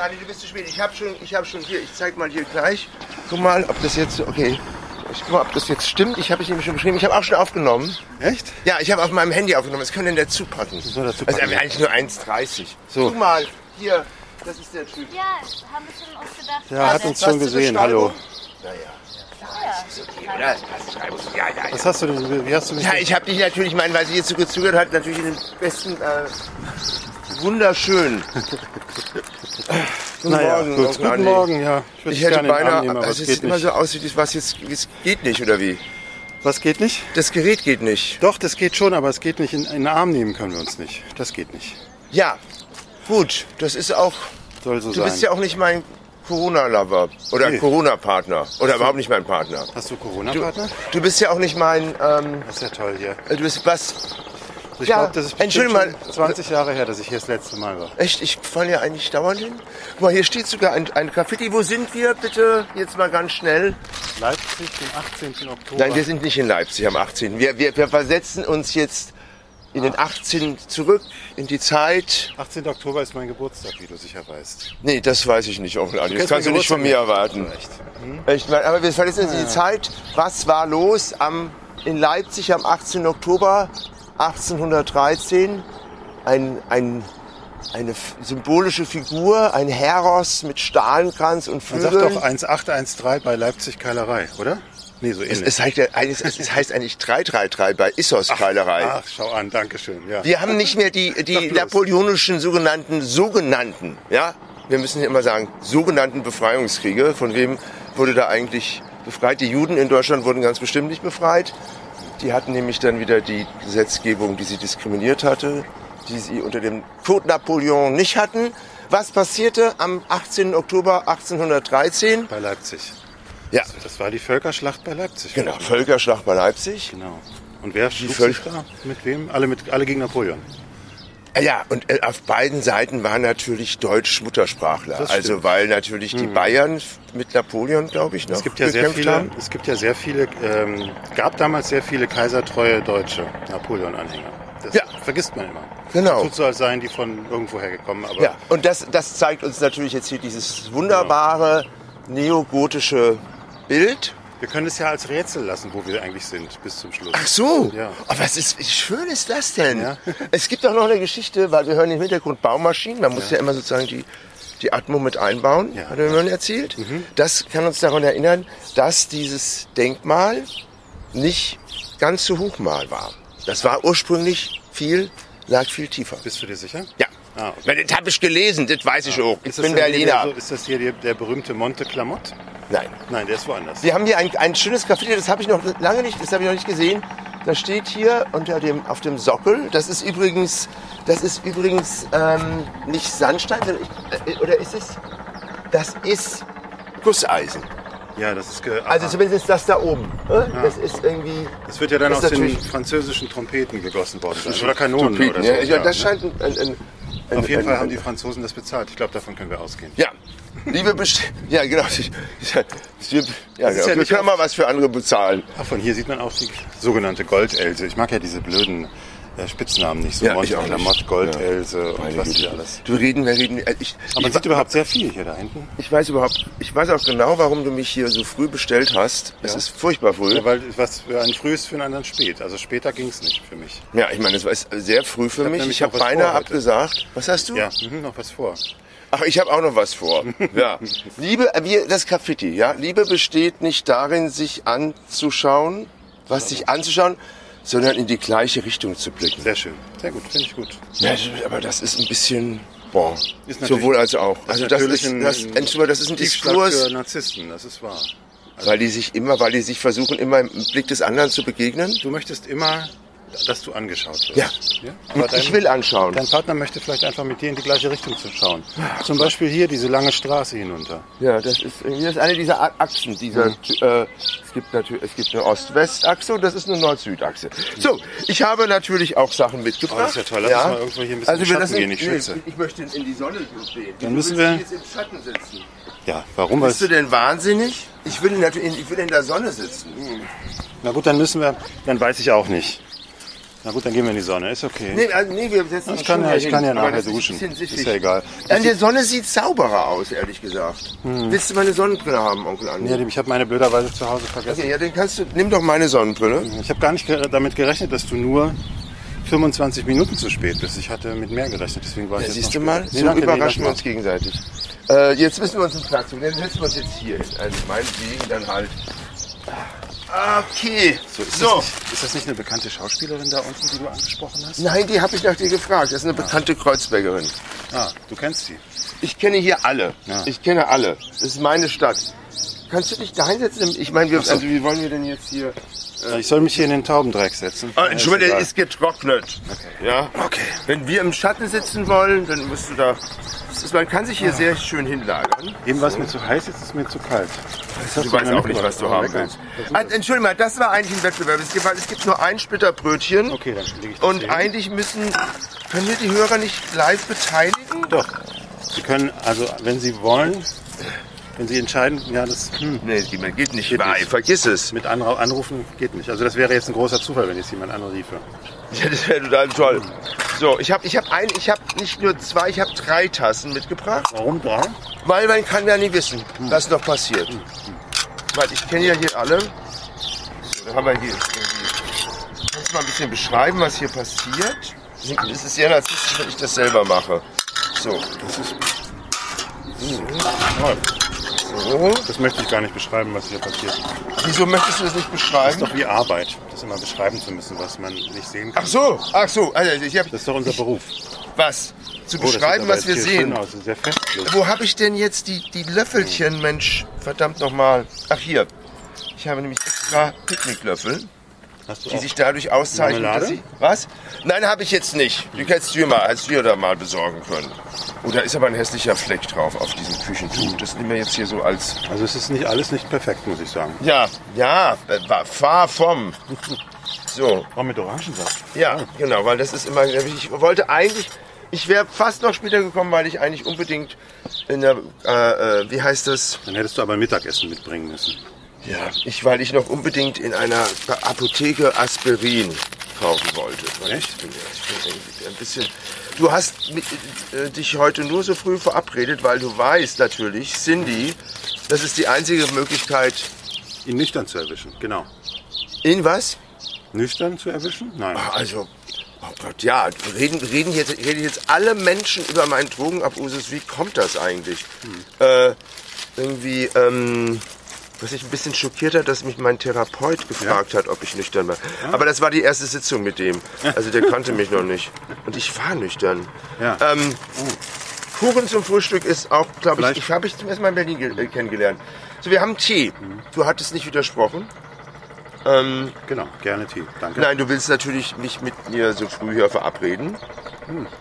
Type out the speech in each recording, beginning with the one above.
Ali, du bist zu spät. Ich habe schon, ich habe schon hier, ich zeig mal hier gleich. Guck mal, ob das jetzt, okay. Ich guck mal, ob das jetzt stimmt. Ich habe es nämlich schon geschrieben. Ich habe auch schon aufgenommen. Echt? Ja, ich habe auf meinem Handy aufgenommen. Das können denn dazu packen. soll dazu Also packen? eigentlich nur 1,30. So. Guck mal, hier, das ist der Typ. Ja, haben wir schon uns gedacht. Ja, hat uns schon gesehen. Hallo. Naja, Ja. ist okay, oder? Ja, ja. Was hast du denn, wie hast du mich Ja, ich habe dich natürlich, mein, weil sie jetzt so gezögert hat, natürlich in den besten, äh, wunderschön. Guten naja, Morgen, gut. Guten Andi. Morgen, ja. Ich Ich hätte beinahe, nehmen, aber also es sieht immer nicht. so aus, wie was jetzt, es geht nicht, oder wie? Was geht nicht? Das Gerät geht nicht. Doch, das geht schon, aber es geht nicht. In, in den Arm nehmen können wir uns nicht. Das geht nicht. Ja, gut, das ist auch, Soll so du sein. bist ja auch nicht mein Corona-Lover oder Nee. Corona-Partner oder überhaupt nicht mein Partner. Hast du Du, Corona-Partner? du bist ja auch nicht mein, ähm, Das ist ja toll hier. du bist was, Ich Ja, glaube, das ist Entschuldigung schon 20 Jahre her, dass ich hier das letzte Mal war. echt, ich falle ja eigentlich dauernd hin. Guck mal, hier steht sogar ein, ein Graffiti, wo sind wir, bitte, jetzt mal ganz schnell. Leipzig, den 18. Oktober. Nein, wir sind nicht in Leipzig am 18. Wir, wir, wir versetzen uns jetzt in den 18 zurück, in die Zeit. 18. Oktober ist mein Geburtstag, wie du sicher weißt. Nee, das weiß ich nicht, Adi. Das kannst du nicht von mir erwarten. Echt. Ich mein, aber wir versetzen uns in die Zeit. Was war los am, in Leipzig am 18. Oktober 1813? Ein, ein, eine symbolische Figur, ein Heros mit Stahlenkranz und Man sagt Flügeln. doch 1813 bei Leipzig Keilerei, oder? Nee, so ähnlich. es, heißt, es heißt eigentlich 333 bei Issos Keilerei. Ach, schau an, danke schön. Ja. Wir haben nicht mehr die, die napoleonischen sogenannten, sogenannten, ja, wir müssen immer sagen, sogenannten Befreiungskriege. Von wem wurde da eigentlich befreit? Die Juden in Deutschland wurden ganz bestimmt nicht befreit. Die hatten nämlich dann wieder die Gesetzgebung, die sie diskriminiert hatte, die sie unter dem Code Napoleon nicht hatten. Was passierte am 18. Oktober 1813? Bei Leipzig. Ja, Das war die Völkerschlacht bei Leipzig. genau, Völkerschlacht bei Leipzig. Genau. Und wer schlug Völker- sich da? Mit wem? Alle, mit, alle gegen Napoleon. Ja, und äh, auf beiden Seiten waren natürlich Deutsch Muttersprachler. Also. Hm. weil natürlich die Bayern mit Napoleon, glaube ich, noch Es gibt ja sehr viele, haben. es gibt ja sehr viele, ähm, gab damals sehr viele kaisertreue Deutsche Napoleon-Anhänger. Das Ja. vergisst man immer. Genau. Tut so, als seien die von irgendwoher gekommen, aber Ja, und das, das zeigt uns natürlich jetzt hier dieses wunderbare neogotische Bild. Wir können es ja als Rätsel lassen, wo wir eigentlich sind, bis zum Schluss. Ach so. Ja. Oh, was ist, wie schön ist das denn? Ja. Es gibt auch noch eine Geschichte, weil wir hören im Hintergrund Baumaschinen. Man muss ja, immer sozusagen die, die Atmo mit einbauen, Ja. Mhm. hat er mir erzählt. Das kann uns daran erinnern, dass dieses Denkmal nicht ganz so hoch mal war. Das war ursprünglich viel, lag viel tiefer. Bist du dir sicher? Ja. Ah, okay. Das habe ich gelesen, das weiß ich auch. Ich bin Berliner. So, ist das hier der, der berühmte Monte Clamott? Nein. Nein, der ist woanders. Wir haben hier ein, ein schönes Graffiti, das habe ich noch lange nicht, das habe ich noch nicht gesehen. Da steht hier unter dem, auf dem Sockel, das ist übrigens, das ist übrigens ähm, nicht Sandstein, sondern ich, äh, oder ist es? Das ist Gusseisen. Ja, das ist ge Also aha. zumindest das da oben. äh? Das ist irgendwie. das wird ja dann das aus den französischen Trompeten gegossen worden. Oder Kanonen Trompeten, oder so. ja, ja, das ne? scheint ein, ein, ein, ein Auf jeden Fall haben die Franzosen das bezahlt. Ich glaube, davon können wir ausgehen. Ja. Liebe Best ja genau. Ja, ist genau. ja wir können mal was für andere bezahlen. Ach, von hier sieht man auch die sogenannte Goldelse. Ich mag ja diese blöden äh, Spitznamen nicht. So Ja, ich auch nicht. Clamott, Goldelse und Meine was die alles. Du reden, wir reden. Ich, Aber man ich, sieht überhaupt sehr viel hier da hinten. Ich weiß überhaupt, ich weiß auch genau, warum du mich hier so früh bestellt hast. Es Ja. ist furchtbar früh. Ja, weil was für ein früh ist für einen anderen spät. Also später ging es nicht für mich. Ja, ich meine, es war sehr früh für hab mich. nämlich Ich habe beinahe abgesagt. Was hast du? Ja, mhm, noch was vor. Ach, ich habe auch noch was vor. Ja. Liebe, äh, wir, das Graffiti, ja. Liebe besteht nicht darin, sich anzuschauen, was sich anzuschauen, sondern in die gleiche Richtung zu blicken. Sehr schön. Sehr gut, finde ich gut. Ja, aber das ist ein bisschen, boah, Ist natürlich- sowohl als auch. Also das ist, ein- das, ein Entschuldigung, das ist ein Diskurs. für Narzissten, das ist wahr. Weil die sich immer, weil die sich versuchen, immer im Blick des anderen zu begegnen. Du möchtest immer, dass du angeschaut wirst. Ja. ja? Aber dein, ich will anschauen. Dein Partner möchte vielleicht einfach mit dir in die gleiche Richtung zu schauen. Zum Beispiel hier diese lange Straße hinunter. Ja, das ist, das ist eine dieser Achsen. Dieser, Mhm. äh, es gibt natürlich, es gibt eine Ost-West-Achse und das ist eine Nord-Süd-Achse. So, ich habe natürlich auch Sachen mitgebracht. Oh, das ist ja toll. Lass uns mal irgendwo hier ein bisschen also Schatten lassen- gehen, ich schwitze. ich möchte in die Sonne stehen. Dann müssen wir- jetzt im Schatten sitzen. Ja, warum? Bist du denn wahnsinnig? Ich will, natürlich, in- ich will in der Sonne sitzen. Na gut, dann müssen wir, dann weiß ich auch nicht. Na gut, dann gehen wir in die Sonne. Ist okay. Nee, also, nee wir setzen uns Ich kann ja- ich hin, kann ja nachher ist duschen. Ist siffig. ja egal. An der Sonne sieht sauberer aus, ehrlich gesagt. Willst du meine Sonnenbrille haben, Onkel Andi? Nee, ich habe meine blöderweise zu Hause vergessen. Okay, ja, dann kannst du, nimm doch meine Sonnenbrille. Ich habe gar nicht damit gerechnet, dass du nur 25 Minuten zu spät bist. Ich hatte mit mehr gerechnet, deswegen war ich Ja, jetzt siehst du mal, später. so danke, überraschen wir uns gegenseitig. Äh, jetzt müssen wir uns einen Platz suchen. Dann setzen wir uns jetzt hier hin. Also meinetwegen dann halt. Okay. So, ist, So. Das nicht, ist das nicht eine bekannte Schauspielerin da unten, die du angesprochen hast? Nein, die habe ich nach dir gefragt. Das ist eine bekannte Kreuzbergerin. Ah, du kennst sie. Ich kenne hier alle. Ja. Ich kenne alle. Das ist meine Stadt. Kannst du dich da hinsetzen? Ich meine, wir, so. also, wie wollen wir denn jetzt hier... Ich soll mich hier in den Taubendreck setzen. Ja, Entschuldigung, egal. ist getrocknet. Ja. Okay. Wenn wir im Schatten sitzen wollen, dann musst du da... Ist, man kann sich hier sehr schön hinlagern. Eben war es mir zu heiß, jetzt ist es mir zu kalt. Das hast Du weißt auch nicht, was du haben willst. Ah, Entschuldigung mal, das war eigentlich ein Wettbewerb. Es gibt, es gibt nur ein Splitter Brötchen. Okay, dann lege ich das Und hin. eigentlich müssen, können wir die Hörer nicht live beteiligen? Doch. Sie können, also wenn Sie wollen, wenn Sie entscheiden, ja, das hm, Nee, geht geht nicht Geht nicht. Vergiss es. mit Anra anrufen geht nicht. Also das wäre jetzt ein großer Zufall, wenn jetzt jemand anriefe. Ja, das wäre total toll. So, ich habe ich hab ein, ich habe nicht nur zwei, ich habe drei Tassen mitgebracht, Warum drei? weil man kann ja nie wissen, was noch passiert. Weil ich kenne ja hier alle. So, da haben wir hier. irgendwie- Kannst du mal ein bisschen beschreiben, was hier passiert? Es ist sehr narzisstisch, wenn ich das selber mache. So. Das ist So. So. Das möchte ich gar nicht beschreiben, was hier passiert. Wieso möchtest du das nicht Das ist beschreiben? doch wie Arbeit, das immer beschreiben zu müssen, was man nicht sehen kann. Ach so, ach so. Also ich habe Das ist doch unser Beruf. was zu Oh, beschreiben, was wir sehen. Aus. Sehr festlich. Wo habe ich denn jetzt die, die Löffelchen, Mensch? Verdammt nochmal. Ach hier. Ich habe nämlich extra Picknicklöffel, die auch sich dadurch auszeichnen, dass sie... Was? Nein, habe ich jetzt nicht. Die hättest du mal, als wir da mal besorgen können. Oh, da ist aber ein hässlicher Fleck drauf auf diesem Küchentuch. Das nehmen wir jetzt hier so als... Also es ist nicht alles nicht perfekt, muss ich sagen. Ja, ja, war- fahr vom. So, Auch mit Orangensaft. ja, genau, weil das ist immer... Ich wollte eigentlich... Ich wäre fast noch später gekommen, weil ich eigentlich unbedingt in der... Äh, äh, wie heißt das? Dann hättest du aber Mittagessen mitbringen müssen. Ja, ich, weil ich noch unbedingt in einer Apotheke Aspirin kaufen wollte. Weil Echt? Ich bin, ich bin ein bisschen. Du hast mit, äh, dich heute nur so früh verabredet, weil du weißt natürlich, Cindy, das ist die einzige Möglichkeit. Ihn nüchtern zu erwischen, genau. In was? Nüchtern zu erwischen? Nein. Also, oh Gott, ja, reden, reden, jetzt, reden jetzt alle Menschen über meinen Drogenabusus. Wie kommt das eigentlich? Äh, irgendwie, ähm, was ich ein bisschen schockiert hat, dass mich mein Therapeut gefragt hat, ob ich nüchtern war. Aber das war die erste Sitzung mit dem. Also der kannte mich noch nicht. Und ich war nüchtern. Ja. Ähm, Kuchen zum Frühstück ist auch, glaube ich, ich habe ich zum ersten Mal in Berlin äh, kennengelernt. So, wir haben Tee. Du hattest nicht widersprochen. Ähm, Genau, gerne Tee. Danke. Nein, du willst natürlich nicht mit mir so früh hier verabreden,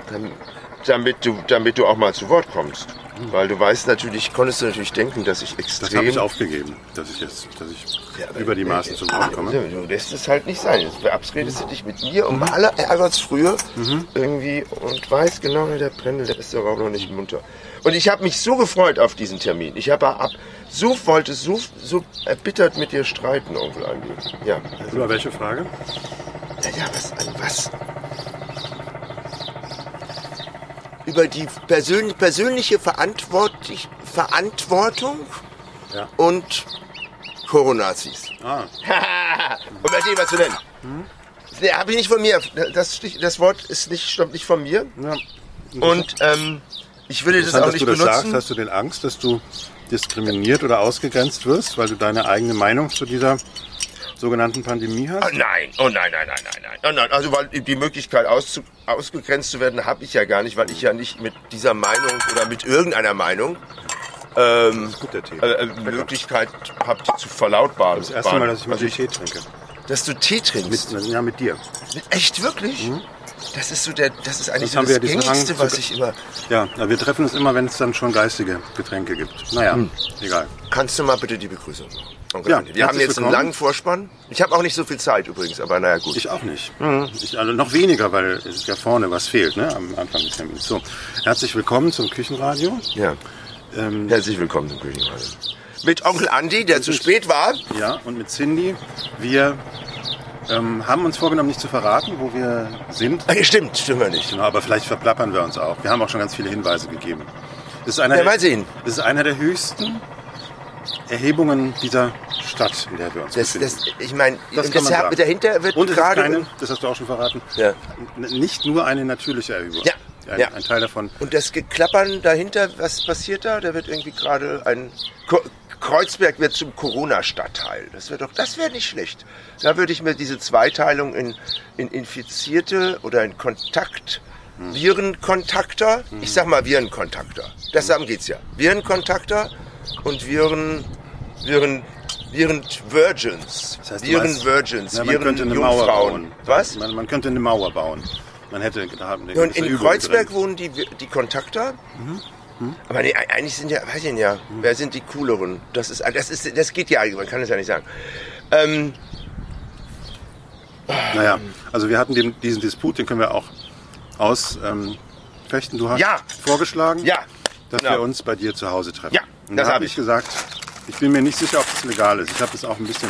Dam- damit du, damit du auch mal zu Wort kommst. Weil du weißt natürlich, konntest du natürlich denken, dass ich das extrem... habe ich aufgegeben, dass ich jetzt, dass ich Ja, über die Maßen zum Wort komme. Du lässt es halt nicht sein. Jetzt verabredest du dich mit mir um aller Ärgertsfrühe irgendwie und weißt genau, der Brendel, der ist doch auch noch nicht munter. Und ich habe mich so gefreut auf diesen Termin. Ich habe ab, so wollte so, so erbittert mit dir streiten, Onkel Andi. Ja, also, Über welche Frage? ja, was, was? Über die persön persönliche Verantwortlich Verantwortung Ja. und Coronazis. Ah, Und bei dem, was du denn? Nee, habe ich nicht von mir. Das, das Wort ist nicht, stammt nicht von mir. ja. Und ähm, ich würde das auch dass nicht du das benutzen. sagst. Hast du denn Angst, dass du diskriminiert oder ausgegrenzt wirst, weil du deine eigene Meinung zu dieser sogenannten Pandemie Ah, hast? nein, oh nein, nein, nein, nein, nein. Oh nein. Also weil die Möglichkeit auszu ausgegrenzt zu werden, habe ich ja gar nicht, weil ich ja nicht mit dieser Meinung oder mit irgendeiner Meinung ähm, Gut, äh, äh, Möglichkeit habe, zu verlautbaren. Das erste Mal, dass ich mal Also den Tee trinke. Dass du Tee trinkst. Mit, ja, mit dir. Echt wirklich? Das ist so der, das ist eigentlich Das so wir das Gängigste, was ich immer. Ja, wir treffen uns immer, wenn es dann schon geistige Getränke gibt. Naja, egal. Kannst du mal bitte die Begrüßung machen? Onkel Ja, wir haben jetzt einen willkommen. langen Vorspann. Ich habe auch nicht so viel Zeit übrigens, aber naja gut. Ich auch nicht. Ich, also noch weniger, weil es ja vorne was fehlt, ne, am Anfang des Termins. So, herzlich willkommen zum Küchenradio. ja. Ähm, Herzlich willkommen zum Küchenradio. Mit Onkel Andi, der zu spät war. ja, und mit Cindy. Wir ähm, haben uns vorgenommen, nicht zu verraten, wo wir sind. Ja, stimmt, stimmt wir nicht. Genau, aber vielleicht verplappern wir uns auch. Wir haben auch schon ganz viele Hinweise gegeben. Das ist einer, Ja, der, mal sehen. das ist einer der höchsten Erhebungen dieser Stadt, in der wir uns Das, befinden. das, ich meine, Das das sagen. dahinter wird Und gerade... keine, das hast du auch schon verraten, Ja. nicht nur eine natürliche Erhebung. Ja, Ein, ja. ein Teil davon. Und das Geklappern dahinter, was passiert da? Da wird irgendwie gerade ein... Kreuzberg wird zum Corona-Stadtteil. Das wäre doch, das wäre nicht schlecht. Da würde ich mir diese Zweiteilung in, in Infizierte oder in Kontakt, Virenkontakter, ich sag mal Virenkontakter. Das darum geht's ja. Virenkontakter und Viren, Viren, Viren Virgins. Das heißt, Viren meinst, Virgins, ja, man Viren könnte eine Mauer bauen. Was? Man, man könnte eine Mauer bauen. Man hätte da haben eine und in Übung Kreuzberg drin. wohnen die, die Kontakter. Mhm. Aber nee, eigentlich sind ja, weiß ich nicht, ja, wer sind die cooleren? Das ist, das ist, das geht ja, man kann es ja nicht sagen. Ähm, Naja, also wir hatten den, diesen Disput, den können wir auch ausfechten. fechten. du hast Ja. vorgeschlagen, ja, dass genau. wir uns bei dir zu Hause treffen. Ja, Und das da hab habe ich. ich gesagt, ich bin mir nicht sicher, ob das legal ist. Ich habe das auch ein bisschen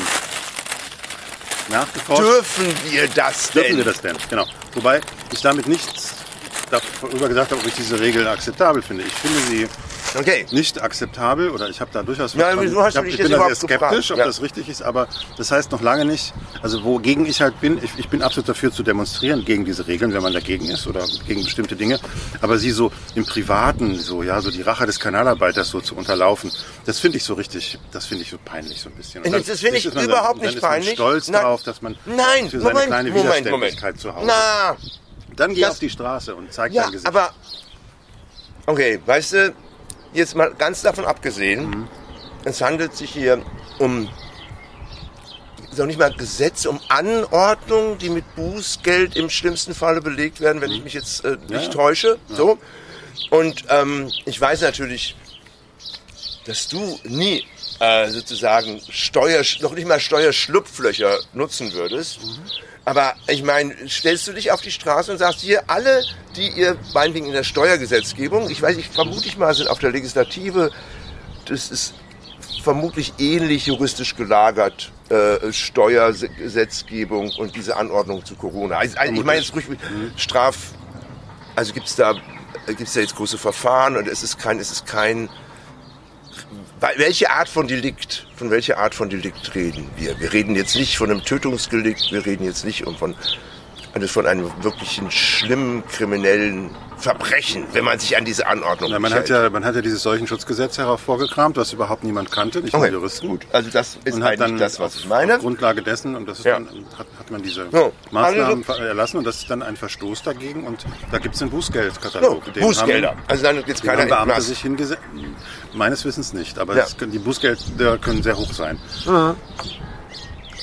nachgeforscht. dürfen wir das denn? Dürfen wir das denn? Genau. Wobei ich damit nichts darüber gesagt habe, ob ich diese Regel akzeptabel finde. Ich finde sie Okay. nicht akzeptabel oder ich habe da durchaus Ja, hast ich, hab, ich bin da sehr skeptisch, ob Ja. das richtig ist, aber das heißt noch lange nicht, also wogegen ich halt bin, ich, ich bin absolut dafür zu demonstrieren gegen diese Regeln, wenn man dagegen ist oder gegen bestimmte Dinge, aber sie so im Privaten, so ja, so die Rache des Kanalarbeiters so zu unterlaufen, das finde ich so richtig, das finde ich so peinlich so ein bisschen. Und Das finde ich überhaupt dann nicht ist man peinlich. stolz Nein. darauf, dass man Nein, für seine Moment, kleine Moment, Moment. Widerständigkeit zu Hause. Na, dann geh das- auf die Straße und zeig ja, dein Gesicht. aber, okay, weißt du, jetzt mal ganz davon abgesehen, Mhm. es handelt sich hier um, ist auch nicht mal Gesetz, um Anordnungen, die mit Bußgeld im schlimmsten Falle belegt werden, wenn ich mich jetzt äh, nicht Mhm. Ja, ja. täusche. So. Und ähm, ich weiß natürlich, dass du nie äh, sozusagen Steuer, noch nicht mal Steuerschlupflöcher nutzen würdest. Aber ich meine, stellst du dich auf die Straße und sagst hier, alle, die ihr meinetwegen in der Steuergesetzgebung, ich weiß, ich vermute ich mal, sind auf der Legislative, das ist vermutlich ähnlich juristisch gelagert, äh, Steuergesetzgebung und diese Anordnung zu Corona. Also, ich meine jetzt ruhig Straf, also gibt's da, gibt's da jetzt große Verfahren und es ist kein, es ist kein, welche Art von Delikt, von welcher Art von Delikt reden wir? Wir reden jetzt nicht von einem Tötungsdelikt, wir reden jetzt nicht um von, also von einem wirklichen schlimmen kriminellen Verbrechen, wenn man sich an diese Anordnung Ja, man, nicht hat hält. ja, man hat ja dieses Seuchenschutzgesetz hervorgekramt, was überhaupt niemand kannte, nicht nur Okay, Juristen. gut. Also das ist Und hat eigentlich dann das, was auf, ich meine. Auf Grundlage dessen, und das ist Ja. dann, hat, hat man diese So, Maßnahmen also- erlassen und das ist dann ein Verstoß dagegen und da gibt es einen So, Bußgeldkatalog. Den Bußgelder. Haben, Also dann jetzt keiner haben Beamte sich hingesetzt. Meines Wissens nicht, aber Ja. es können, die Bußgelder können sehr hoch sein.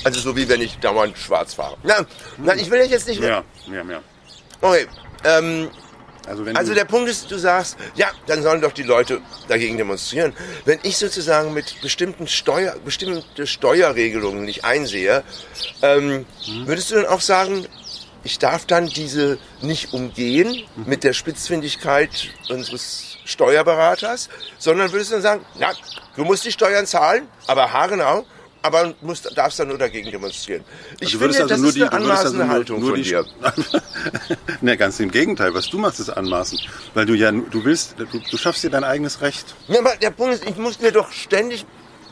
Also so wie wenn ich dauernd schwarz fahre. Na, nein, ich will jetzt nicht. Ja, mehr, mehr. Okay. Ähm, Also, Also der Punkt ist, du sagst, ja, dann sollen doch die Leute dagegen demonstrieren. Wenn ich sozusagen mit bestimmten Steuer, bestimmte Steuerregelungen nicht einsehe, ähm, würdest du dann auch sagen, ich darf dann diese nicht umgehen mit der Spitzfindigkeit unseres Steuerberaters, sondern würdest du dann sagen, na, du musst die Steuern zahlen, aber haargenau, aber musst, darfst dann nur dagegen demonstrieren. Ich würdest finde, das also nur ist die, eine also anmaßende nur, Haltung nur von die, dir. ne, ganz im Gegenteil. Was du machst, ist anmaßen. Weil du ja, du willst, du, du schaffst dir dein eigenes Recht. Ja, aber der Punkt ist, ich muss mir doch ständig.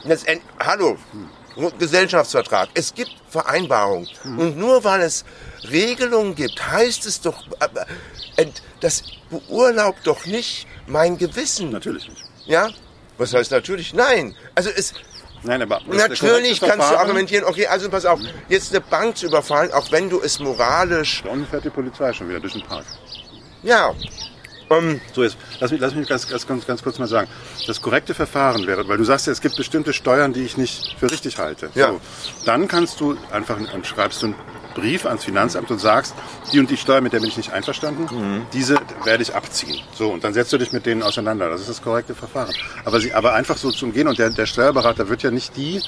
Das, hallo, Gesellschaftsvertrag. Es gibt Vereinbarungen. Und nur weil es Regelungen gibt, heißt es doch, das beurlaubt doch nicht mein Gewissen. Natürlich nicht. Ja? Was heißt natürlich? Nein. Also es, Nein, aber natürlich kannst du argumentieren, okay, also pass auf, jetzt eine Bank zu überfallen, auch wenn du es moralisch, unten fährt die Polizei schon wieder durch den Park. ja, ähm, So, jetzt lass mich, lass mich ganz, ganz, ganz, ganz kurz mal sagen. Das korrekte Verfahren wäre, weil du sagst ja, es gibt bestimmte Steuern, die ich nicht für richtig halte. Ja. So, dann kannst du einfach, dann schreibst du einen Brief ans Finanzamt und sagst, die und die Steuer, mit der bin ich nicht einverstanden, Mhm. diese werde ich abziehen. So, und dann setzt du dich mit denen auseinander. Das ist das korrekte Verfahren. Aber, sie, aber einfach so zu umgehen und der, der Steuerberater wird ja nicht die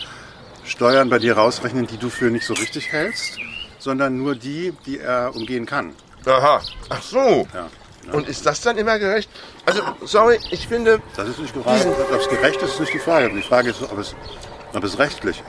Steuern bei dir rausrechnen, die du für nicht so richtig hältst, sondern nur die, die er umgehen kann. aha, ach so. Ja. Und ist das dann immer gerecht? Also, sorry, ich finde, Das ist nicht die Frage. Ob es gerecht ist, ist nicht die Frage. Die Frage ist, ob es, ob es rechtlich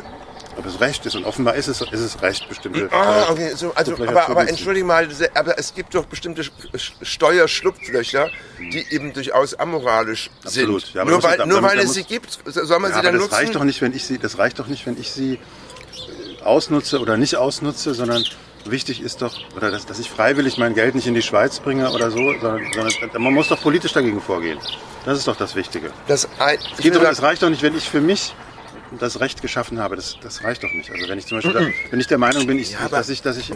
ob es Recht ist. Und offenbar ist es, ist es Recht, bestimmte. Ah, äh, okay, so, also, aber, aber entschuldige mal, aber es gibt doch bestimmte Sch- Sch- Steuerschlupflöcher, die eben durchaus amoralisch Absolut. sind. Ja, nur weil, da- nur weil es sie gibt, soll man Ja, sie dann das nutzen? reicht doch nicht, wenn ich sie, das reicht doch nicht, wenn ich sie äh, ausnutze oder nicht ausnutze, sondern wichtig ist doch, oder dass, dass ich freiwillig mein Geld nicht in die Schweiz bringe oder so, sondern, sondern man muss doch politisch dagegen vorgehen. Das ist doch das Wichtige. das, ein, Es doch, es reicht doch nicht, wenn ich für mich das Recht geschaffen habe. Das, das reicht doch nicht. Also wenn ich zum Beispiel, da, wenn ich der Meinung bin, ich, aber- dass ich, dass ich,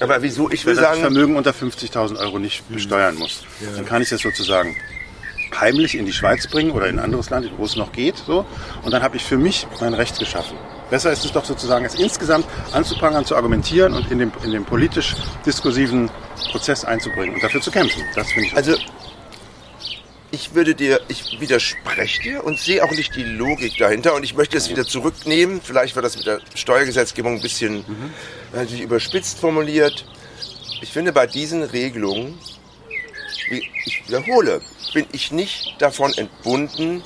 aber wieso? Ich will dass ich sagen, Vermögen unter 50.000 Euro nicht besteuern muss, dann kann ich das sozusagen heimlich in die Schweiz bringen oder in ein anderes Land, wo es noch geht, so. Und dann habe ich für mich mein Recht geschaffen. Besser ist es doch sozusagen, es insgesamt anzuprangern, zu argumentieren und in den, in den politisch-diskursiven Prozess einzubringen und dafür zu kämpfen. Das finde ich. also ich würde dir, ich widerspreche dir und sehe auch nicht die Logik dahinter und ich möchte es wieder zurücknehmen. Vielleicht war das mit der Steuergesetzgebung ein bisschen natürlich überspitzt formuliert. Ich finde bei diesen Regelungen, wie- ich wiederhole, bin ich nicht davon entbunden,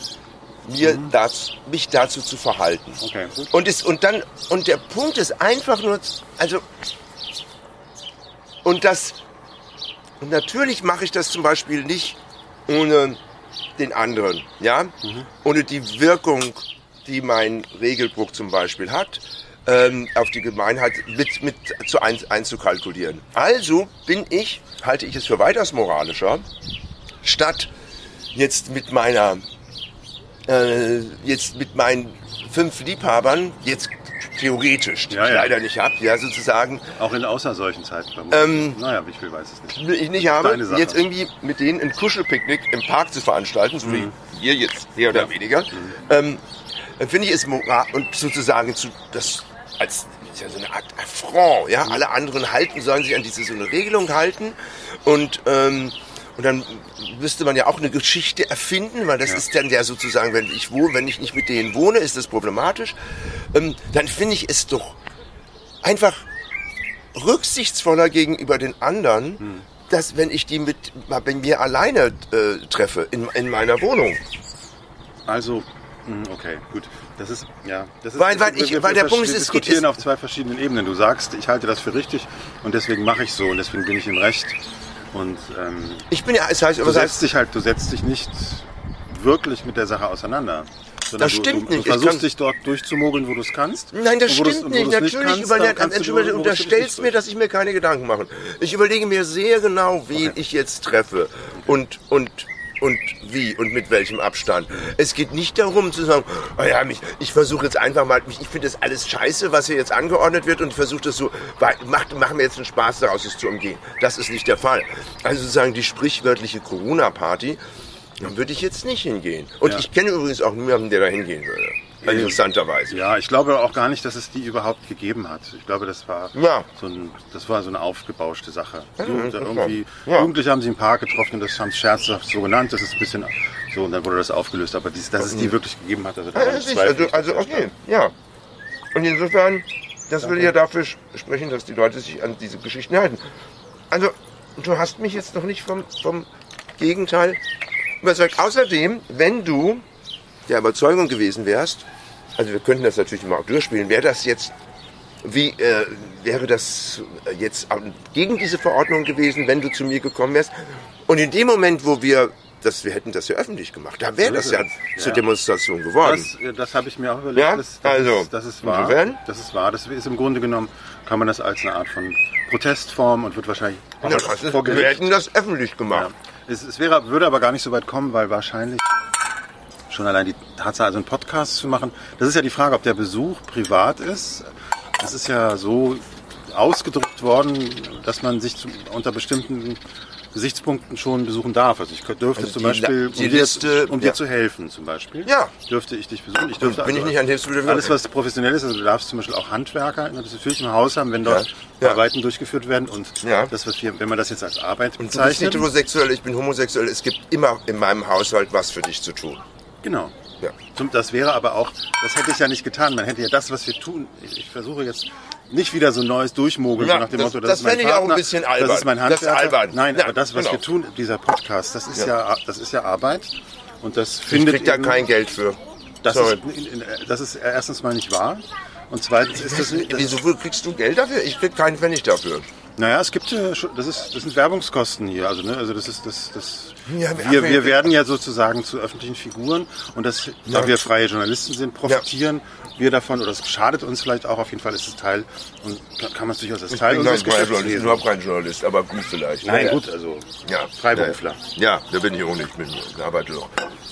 mir dazu, mich dazu zu verhalten. Okay. Und, ist, und dann, und der Punkt ist einfach nur, also, und das, und natürlich mache ich das zum Beispiel nicht ohne den anderen, ja, ohne die Wirkung, die mein Regelbruch zum Beispiel hat, ähm, auf die Gemeinheit mit, mit zu ein, einzukalkulieren. Also bin ich, halte ich es für weitaus moralischer, statt jetzt mit meiner äh, jetzt mit meinen fünf Liebhabern, jetzt theoretisch, die Ja, ich ja. leider nicht habe, ja, sozusagen, Auch in außer solchen Zeiten. Ähm, naja, wie viel weiß es nicht. ich nicht habe, jetzt irgendwie mit denen ein Kuschelpicknick im Park zu veranstalten, so wie hier jetzt, mehr oder weniger, ähm, dann finde ich es moral und sozusagen zu, das als ist ja so eine Art Affront, ja, alle anderen halten, sollen sich an diese so eine Regelung halten und ähm, und dann müsste man ja auch eine Geschichte erfinden, weil das ist dann ja sozusagen, wenn ich wohne, wenn ich nicht mit denen wohne, ist das problematisch. Ähm, dann finde ich es doch einfach rücksichtsvoller gegenüber den anderen, Hm. dass wenn ich die mit bei mir alleine äh, treffe in, in meiner Wohnung. Also, mh, okay, gut. Das ist, ja, das ist, Weil- weil ich- wir- weil der Punkt ist, es diskutieren es- auf zwei verschiedenen Ebenen. Du sagst, ich halte das für richtig und deswegen mache ich so und deswegen bin ich im Recht. Und ähm, Ich bin ja, es heißt, du setzt heißt, dich halt, du setzt dich nicht wirklich mit der Sache auseinander. Das du, stimmt du, nicht. Du versuchst dich dort durchzumogeln, wo du es kannst. Nein, das stimmt nicht. Natürlich kannst, über, dann kannst du- du du- du unterstellst mir, dass ich mir keine Gedanken mache. Ich überlege mir sehr genau, wen ich jetzt treffe und und und wie und mit welchem Abstand. Es geht nicht darum zu sagen, oh ja, mich, ich versuche jetzt einfach mal, ich finde das alles scheiße, was hier jetzt angeordnet wird und versuche das so, macht, machen wir jetzt einen Spaß daraus, es zu umgehen. Das ist nicht der Fall. Also sozusagen die sprichwörtliche Corona-Party, dann würde ich jetzt nicht hingehen. Und Ja. ich kenne übrigens auch niemanden, der da hingehen würde. Interessanterweise. Ja, ich glaube auch gar nicht, dass es die überhaupt gegeben hat. Ich glaube, das war, Ja. so, ein, das war so eine aufgebauschte Sache. Interessant. irgendwie, Ja. Jugendliche haben sie im Park getroffen und das haben sie scherzhaft so genannt. Das ist ein bisschen so und dann wurde das aufgelöst. Aber dies, dass es die wirklich gegeben hat, also Ja, ist, also, also okay, ja. Und insofern, das will ja dafür sprechen, dass die Leute sich an diese Geschichten halten. Also, du hast mich jetzt noch nicht vom, vom Gegenteil überzeugt. Außerdem, wenn du der Überzeugung gewesen wärst, also wir könnten das natürlich mal auch durchspielen, wäre das jetzt, wie äh, wäre das jetzt gegen diese Verordnung gewesen, wenn du zu mir gekommen wärst? Und in dem Moment, wo wir das, wir hätten das ja öffentlich gemacht, da wäre das ist ja es. zur Ja. Demonstration geworden. Das, äh, das habe ich mir auch überlegt. Ja, das, das, also, ist, das ist wahr. Das ist wahr. Das ist im Grunde genommen, kann man das als eine Art von Protestform und wird wahrscheinlich Ja, das ist, vor wir hätten das öffentlich Ja. gemacht. Es, es wäre, würde aber gar nicht so weit kommen, weil wahrscheinlich schon allein die Tatsache, also einen Podcast zu machen, das ist ja die Frage, ob der Besuch privat ist. Das ist ja so ausgedrückt worden, dass man sich zu, unter bestimmten Gesichtspunkten schon besuchen darf. Also ich dürfte Also zum die Beispiel, La- um, die dir, Liste, um dir ja. zu helfen zum Beispiel, Ja. dürfte ich dich besuchen. Ich dürfte Bin ich also nicht an Hilfsmittel alles, was professionell ist, also du darfst zum Beispiel auch Handwerker natürlich im Haus haben, wenn dort Ja. Arbeiten durchgeführt werden und das wird hier, wenn man das jetzt als Arbeit Und du bist bezeichnet, heterosexuell, ich bin homosexuell. Es gibt immer in meinem Haushalt was für dich zu tun. Genau. Ja. Das wäre aber auch, das hätte ich ja nicht getan. Man hätte ja das, was wir tun. Ich, ich versuche jetzt nicht wieder so neues Durchmogeln, Ja, nach dem das- Motto, das, das ist mein ich auch ein Partner, bisschen albern. Das ist mein Das ist Handwerker. albern. Nein, Ja, aber das, was genau. wir tun, dieser Podcast, das ist Ja. ja, das ist ja Arbeit. Und das Ich findet krieg da kein Geld für. das Sorry. ist, das ist erstens mal nicht wahr. Und zweitens ist das, das Wieso kriegst du Geld dafür? Ich krieg keinen Pfennig dafür. Naja, es gibt das ist, das sind Werbungskosten hier. Also, ne, also das ist das, das. Ja, wir, aber- wir werden ja sozusagen zu öffentlichen Figuren und das, da wir freie Journalisten sind, profitieren wir davon oder es schadet uns vielleicht auch. Auf jeden Fall ist es Teil und kann- kann man es durchaus als Teil Ich bin unseres kein Geschäfts Journalist, lesen. überhaupt kein Journalist, aber gut vielleicht. Nein, Ja, gut, also Ja, Freiberufler. Ja, da bin ich auch nicht. Ich bin ich arbeite doch.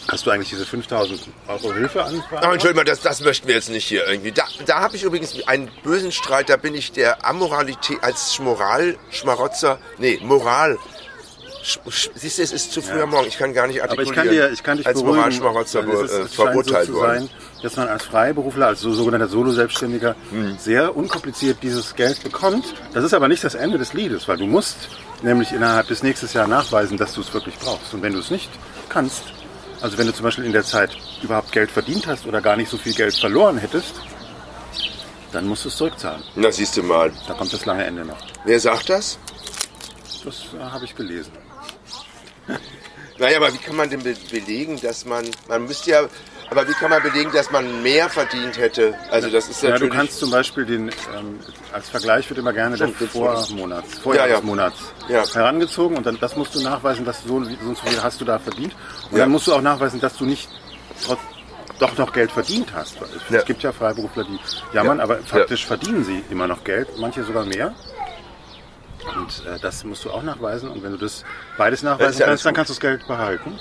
Hast du eigentlich diese 5000 Euro Hilfe an? Aber Entschuldigung das, das möchten wir jetzt nicht hier irgendwie. Da, da habe ich übrigens einen bösen Streit, da bin ich der Amoralität als Moral, Schmarotzer, nee, Moral. Siehst du, es ist zu früh am Morgen, ich kann gar nicht Aber artikulieren. ich kann dir, ich kann dich als weil es, ist, äh, so verurteilt zu worden. sein, dass man als Freiberufler, als so, sogenannter Solo-Selbstständiger Hm. sehr unkompliziert dieses Geld bekommt. Das ist aber nicht das Ende des Liedes, weil du musst nämlich innerhalb des nächsten Jahres nachweisen, dass du es wirklich brauchst. Und wenn du es nicht kannst, also wenn du zum Beispiel in der Zeit überhaupt Geld verdient hast oder gar nicht so viel Geld verloren hättest, dann musst du es zurückzahlen. Na, siehst du mal. Da kommt das lange Ende noch. Wer sagt das? Das äh, habe ich gelesen. Naja, aber wie kann man denn be belegen, dass man, man müsste ja, aber wie kann man belegen, dass man mehr verdient hätte? Also das ist Ja, du natürlich... kannst zum Beispiel den, ähm, als Vergleich wird immer gerne der Stimmt, wollte Vormonats, Vorjahresmonats Ja. herangezogen und dann das musst du nachweisen, dass du so, so und so viel hast du da verdient. Und Ja. dann musst du auch nachweisen, dass du nicht trotz, doch noch Geld verdient hast. Weil Es Ja. gibt ja Freiberufler, die jammern, Ja. aber faktisch verdienen sie immer noch Geld, manche sogar mehr. Und äh, das musst du auch nachweisen. Und wenn du das beides nachweisen ja kannst, dann kannst du das Geld behalten.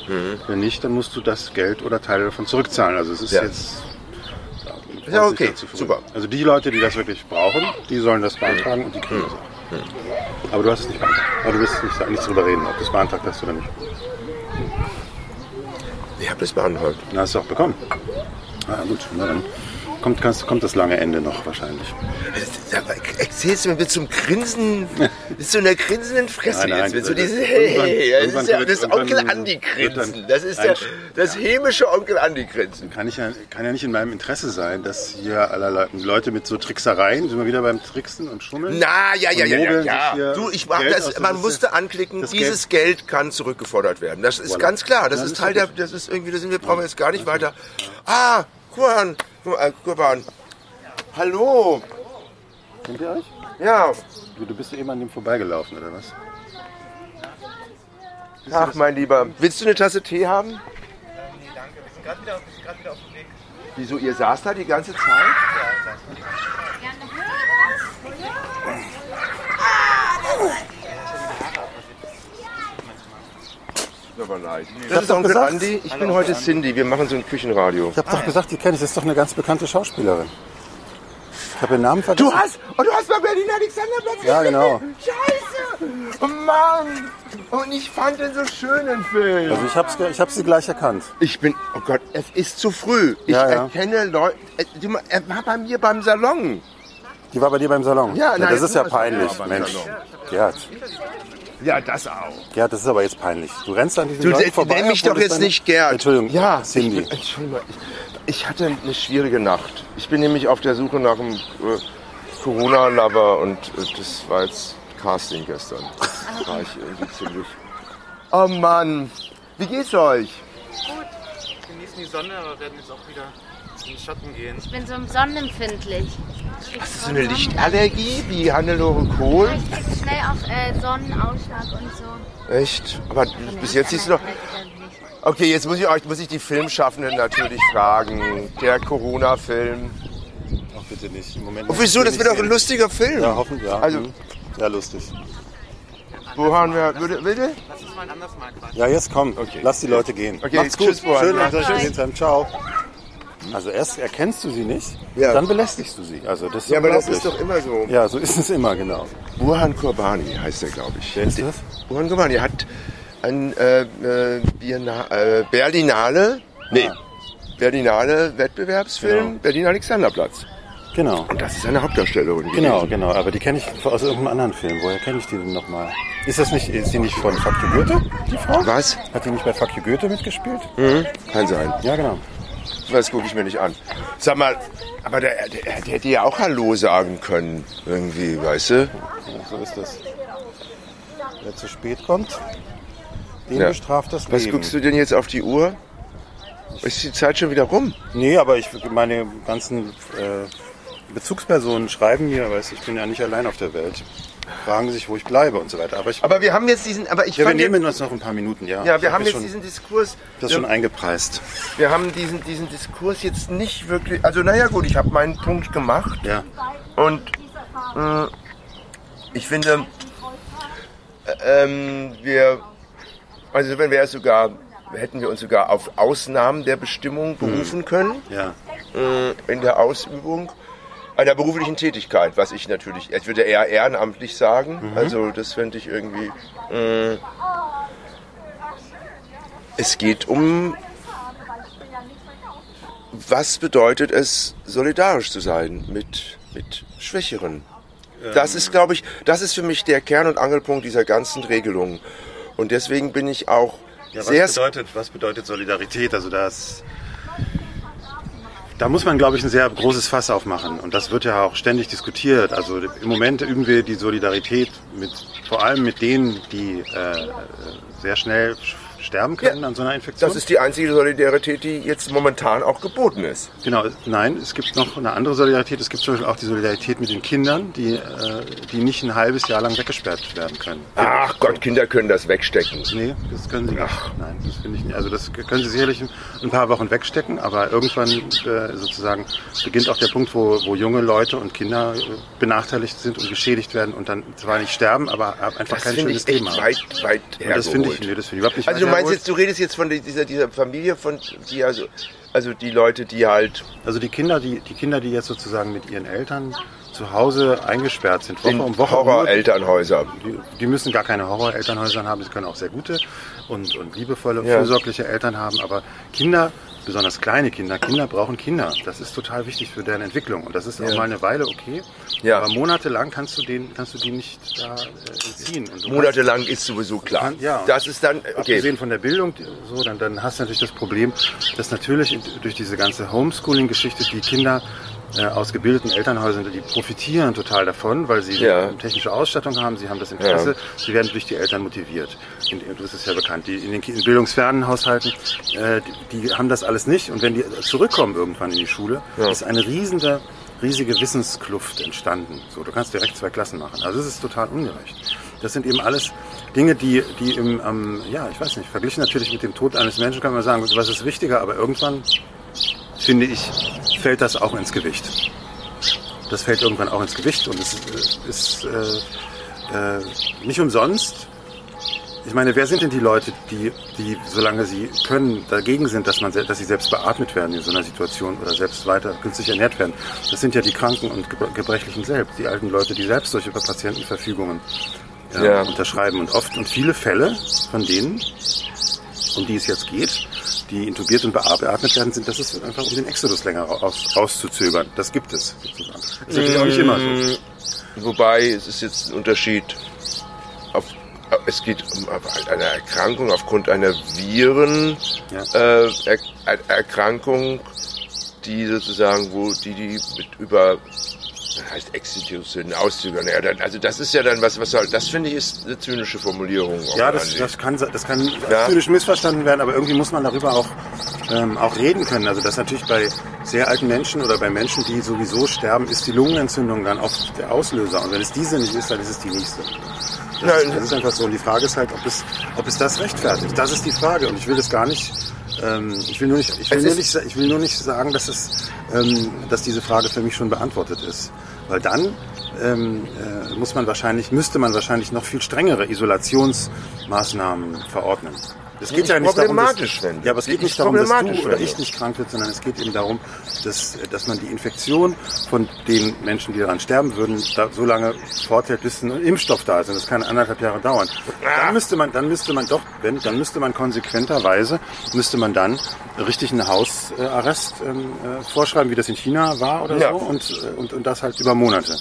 Wenn nicht, dann musst du das Geld oder Teile davon zurückzahlen. Also es ist Ja. jetzt Ja, okay, super. Also die Leute, die das wirklich brauchen, die sollen das beantragen und die kriegen das auch. Aber du hast es nicht beantragt. Aber du wirst nicht, nicht drüber reden, ob du es beantragt hast oder nicht. Ich habe das beantwortet. Dann hast du auch bekommen. Ah, gut, na dann kommt, kommt das lange Ende noch wahrscheinlich. Erzählst du mir mit so einem Grinsen, mit so einer grinsenden Fresse Nein, nein, jetzt, mit so das- dieses irgendwann- Hey, das irgendwann ist ja das Onkel wird Andi Grinsen. dann Das ist ja das hämische Onkel Andi Grinsen. Kann, ich ja, kann ja nicht in meinem Interesse sein, dass hier allerlei Leute mit so Tricksereien, sind wir wieder beim Tricksen und Schummeln? Na, ja, ja, ja, ja, ja. Du, ich mach das, der man musste anklicken, dieses Geld. kann zurückgefordert werden. Das ist ganz klar. Das ist Teil der, das ist irgendwie, da sind wir, brauchen wir jetzt gar nicht weiter. Ah, Kurban, äh, Kurban. Hallo. Kennt ihr euch? Ja. Du, du bist ja eben an dem vorbeigelaufen, oder was? Ach, mein Lieber. Willst du eine Tasse Tee haben? Nee, danke. Wir sind gerade wieder, gerade wieder auf dem Weg. Wieso, ihr saßt da die ganze Zeit? Tut mir aber leid. Das hab ist Onkel gesagt. Andi. Ich bin heute Cindy. Wir machen so ein Küchenradio. Ich habe doch gesagt, die kenne ich. Das ist doch eine ganz bekannte Schauspielerin. Ich habe den Namen vergessen. Du hast, und du hast bei Berlin Alexanderplatz Ja, gesehen? genau. Scheiße! Oh Mann! Und ich fand den so schön, den Film. Also ich habe ich hab sie gleich erkannt. Ich bin, oh Gott, es ist zu früh. Ich Ja, ja. erkenne Leute, äh, er war bei mir beim Salon. Die war bei dir beim Salon. Ja, nein, das ist ja das peinlich, Mensch. Salon. Gerd, Ja, das auch. Gerd, das ist aber jetzt peinlich. Du rennst an diesen Du Leuten nenn vorbei. mich obwohl doch jetzt deine- nicht Gerd. Entschuldigung, Ja, Cindy. Ich, Entschuldigung, mal, ich, ich hatte eine schwierige Nacht. Ich bin nämlich auf der Suche nach einem äh, Corona-Lover und äh, das war jetzt Casting gestern. Da war ich irgendwie ziemlich. Oh Mann, wie geht's euch? Wir genießen die Sonne, aber werden jetzt auch wieder in den Schatten gehen. Ich bin so sonnenempfindlich. Hast du so eine Lichtallergie wie Hannelore Kohl? Ich krieg schnell auch äh, Sonnenausschlag und so. Echt? Aber bis jetzt siehst du doch. Okay, jetzt muss ich euch, muss ich die Filmschaffenden natürlich fragen. Der Corona-Film. Ach, bitte nicht. Im Moment Oh, wieso? Das wird doch ein lustiger Film. Ja, hoffentlich, ja. Also, Mhm. Ja, lustig. wo haben wir. Würde, bitte? Lass uns mal ein anderes Mal quatschen. Ja, jetzt komm. Lass die Leute gehen. Okay, Macht's gut. tschüss, Bohan. Schön, dass gesehen haben. Ciao. Also erst erkennst du sie nicht, Ja. dann belästigst du sie. Also das ist Ja, aber das ist doch immer so. Ja, so ist es immer, genau. Burhan Kurbani heißt er, glaube ich. Wer ist das? Burhan Kurbani hat ein äh, äh, äh, Berlinale, nee, Ah. Berlinale Wettbewerbsfilm, Genau. Berlin Alexanderplatz. Genau. Und das ist eine Hauptdarstellerin. Genau, genau. Aber die kenne ich aus irgendeinem anderen Film. Woher kenne ich die denn nochmal? Ist das nicht, ist die nicht von Fuck you Goethe, die Frau? Was? Hat die nicht bei Fuck you Goethe mitgespielt? Mhm. Kann sein. Ja, genau. Das gucke ich mir nicht an. Sag mal, aber der, der, der hätte ja auch Hallo sagen können, irgendwie, weißt du? Ja, so ist das. Wer zu spät kommt, den Ja. bestraft das Was Leben. guckst du denn jetzt auf die Uhr? Ist die Zeit schon wieder rum? Nee, aber ich meine ganzen äh, Bezugspersonen schreiben mir, aber ich bin ja nicht allein auf der Welt, fragen sich, wo ich bleibe und so weiter. Aber, ich, Aber wir haben jetzt diesen, aber ich ja, wir nehmen uns noch ein paar Minuten, ja. ja, wir Ich haben hab jetzt schon, diesen Diskurs, das schon eingepreist. wir haben diesen, diesen Diskurs jetzt nicht wirklich, also naja gut, ich habe meinen Punkt gemacht Ja, und mh, ich finde, äh, ähm, wir, also wenn wir sogar, hätten wir uns sogar auf Ausnahmen der Bestimmung berufen können. ja. äh, in der Ausübung einer beruflichen Tätigkeit, was ich natürlich, ich würde eher ehrenamtlich sagen, also das fände ich irgendwie. Äh, es geht um, was bedeutet es, solidarisch zu sein mit, mit Schwächeren. Das ist, glaube ich, das ist für mich der Kern und Angelpunkt dieser ganzen Regelung. Und deswegen bin ich auch Ja, was, sehr bedeutet, was bedeutet Solidarität? Also das, da muss man, glaube ich, ein sehr großes Fass aufmachen. Und das wird ja auch ständig diskutiert. Also im Moment üben wir die Solidarität mit, vor allem mit denen, die äh, sehr schnell sterben können Ja, an so einer Infektion. Das ist die einzige Solidarität, die jetzt momentan auch geboten ist. Genau, nein, es gibt noch eine andere Solidarität. Es gibt zum Beispiel auch die Solidarität mit den Kindern, die, äh, die nicht ein halbes Jahr lang weggesperrt werden können. Ach Gott, Kinder können das wegstecken. Nee, das können sie nicht. Nein, das finde ich nicht. Also das können sie sicherlich ein paar Wochen wegstecken, aber irgendwann äh, sozusagen beginnt auch der Punkt, wo, wo junge Leute und Kinder äh, benachteiligt sind und geschädigt werden und dann zwar nicht sterben, aber einfach Das kein schönes ich haben. weit, weit Und das finde ich, hergeholt. nee, das finde ich überhaupt nicht Also meinst jetzt, du redest jetzt von dieser, dieser Familie, von die also, also die Leute, die halt Also die Kinder, die, die Kinder, die jetzt sozusagen mit ihren Eltern zu Hause eingesperrt sind, Woche in um Woche. Horrorelternhäuser. Die, die müssen gar keine Horror-Elternhäuser haben, sie können auch sehr gute und, und liebevolle, Ja. fürsorgliche Eltern haben, aber Kinder, besonders kleine Kinder, Kinder brauchen Kinder. Das ist total wichtig für deren Entwicklung und das ist auch Ja. mal eine Weile okay, Ja. aber monatelang kannst du, den, kannst du die nicht da äh, entziehen. Monatelang ist sowieso klar. Kann- ja. Das ist dann, okay. Abgesehen von der Bildung, so, dann, dann hast du natürlich das Problem, dass natürlich durch diese ganze Homeschooling-Geschichte die Kinder äh, aus gebildeten Elternhäusern, die profitieren total davon, weil sie Ja. technische Ausstattung haben, sie haben das Interesse, sie werden durch die Eltern motiviert. In, das ist ja bekannt. Die, in den in bildungsfernen Haushalten, äh, die, die haben das alles nicht. Und wenn die zurückkommen irgendwann in die Schule, ist eine riesige, riesige Wissenskluft entstanden. So, du kannst direkt zwei Klassen machen. Also das ist total ungerecht. Das sind eben alles Dinge, die, die im, ähm, ja, ich weiß nicht, verglichen natürlich mit dem Tod eines Menschen kann man sagen, was ist wichtiger, aber irgendwann, finde ich, fällt das auch ins Gewicht. Das fällt irgendwann auch ins Gewicht und es äh, ist äh, äh, nicht umsonst. Ich meine, wer sind denn die Leute, die, die, solange sie können, dagegen sind, dass, man, dass sie selbst beatmet werden in so einer Situation oder selbst weiter künstlich ernährt werden? Das sind ja die Kranken und Gebr- Gebrechlichen selbst, die alten Leute, die selbst solche Patientenverfügungen äh, Ja. unterschreiben. Und oft und viele Fälle von denen, um die es jetzt geht, die intubiert und beatmet werden, sind, das ist einfach um den Exodus länger raus, rauszuzögern. Das gibt es sozusagen. Das ist natürlich auch nicht immer so. Wobei, es ist jetzt ein Unterschied. Auf, es geht um eine Erkrankung aufgrund einer Viren Ja. äh, er, er, Erkrankung, die sozusagen, wo die die mit über das heißt Exitution auszögern. Ja, dann, also das ist ja dann was, was halt, das finde ich ist eine zynische Formulierung. Ja, das, das kann, das kann Ja. zynisch missverstanden werden, aber irgendwie muss man darüber auch, ähm, auch reden können. Also das natürlich bei sehr alten Menschen oder bei Menschen, die sowieso sterben, ist die Lungenentzündung dann oft der Auslöser. Und wenn es diese nicht ist, dann ist es die nächste. Das, Nein. ist, das ist einfach so. Und die Frage ist halt, ob es, ob es das rechtfertigt. Das ist die Frage. Und ich will das gar nicht, ähm, ich will nur nicht, ich will nur nicht, ich will nur nicht sagen, dass es, ähm, dass diese Frage für mich schon beantwortet ist. Weil dann ähm, äh, muss man wahrscheinlich, müsste man wahrscheinlich noch viel strengere Isolationsmaßnahmen verordnen. Es geht ist ja nicht darum, dass, problematisch, Sven. ja, aber es Die geht ist nicht darum, dass du problematisch, oder ich nicht krank wird, sondern es geht eben darum, dass, dass man die Infektion von den Menschen, die daran sterben würden, da so lange forthält, bis ein Impfstoff da ist. Und das kann anderthalb Jahre dauern. Dann müsste man, dann müsste man doch, wenn, dann müsste man konsequenterweise, müsste man dann richtig einen Hausarrest ähm, äh, vorschreiben, wie das in China war oder Ja. so, und, äh, und, und das halt über Monate.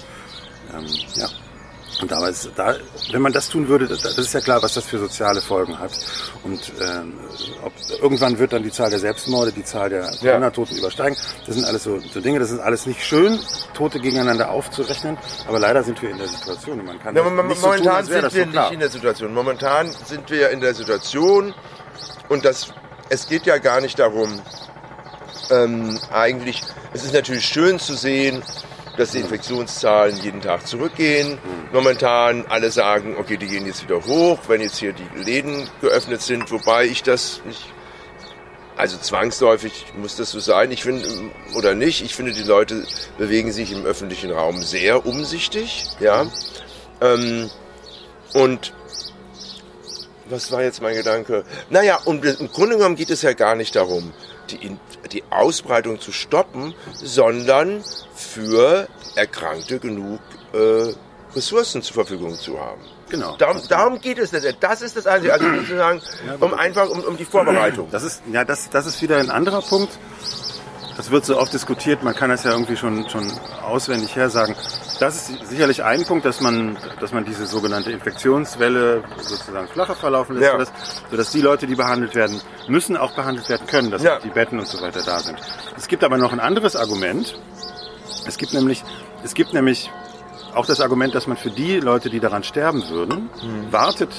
Ähm, ja. Und aber es, da, wenn man das tun würde, das, ist ja klar, was das für soziale Folgen hat. Und ähm, ob, irgendwann wird dann die Zahl der Selbstmorde, die Zahl der Ja. Corona-Toten übersteigen. Das sind alles so, so Dinge, das ist alles nicht schön, Tote gegeneinander aufzurechnen. Aber leider sind wir in der Situation und man kann Ja, aber nicht so tun, momentan als sind das wir so nicht in der Situation. Momentan sind wir in der Situation und das, es geht ja gar nicht darum, ähm, eigentlich, es ist natürlich schön zu sehen, dass die Infektionszahlen jeden Tag zurückgehen. Momentan alle sagen, okay, die gehen jetzt wieder hoch, wenn jetzt hier die Läden geöffnet sind, wobei ich das nicht also zwangsläufig muss das so sein. Ich finde, oder nicht, ich finde, die Leute bewegen sich im öffentlichen Raum sehr umsichtig, ja. Ähm, und was war jetzt mein Gedanke? Naja, und im Grunde genommen geht es ja gar nicht darum, die, die Ausbreitung zu stoppen, sondern für Erkrankte genug äh, Ressourcen zur Verfügung zu haben. Genau. Darum, darum geht es. nicht. Das ist das Einzige. Also sozusagen, um einfach um, um die Vorbereitung. Das ist, ja, das, das ist wieder ein anderer Punkt. Das wird so oft diskutiert, man kann das ja irgendwie schon, schon auswendig her sagen. Das ist sicherlich ein Punkt, dass man, dass man diese sogenannte Infektionswelle sozusagen flacher verlaufen lässt, Ja. sodass, sodass die Leute, die behandelt werden, müssen auch behandelt werden können, dass Ja. die Betten und so weiter da sind. Es gibt aber noch ein anderes Argument. Es gibt nämlich, es gibt nämlich auch das Argument, dass man für die Leute, die daran sterben würden, wartet,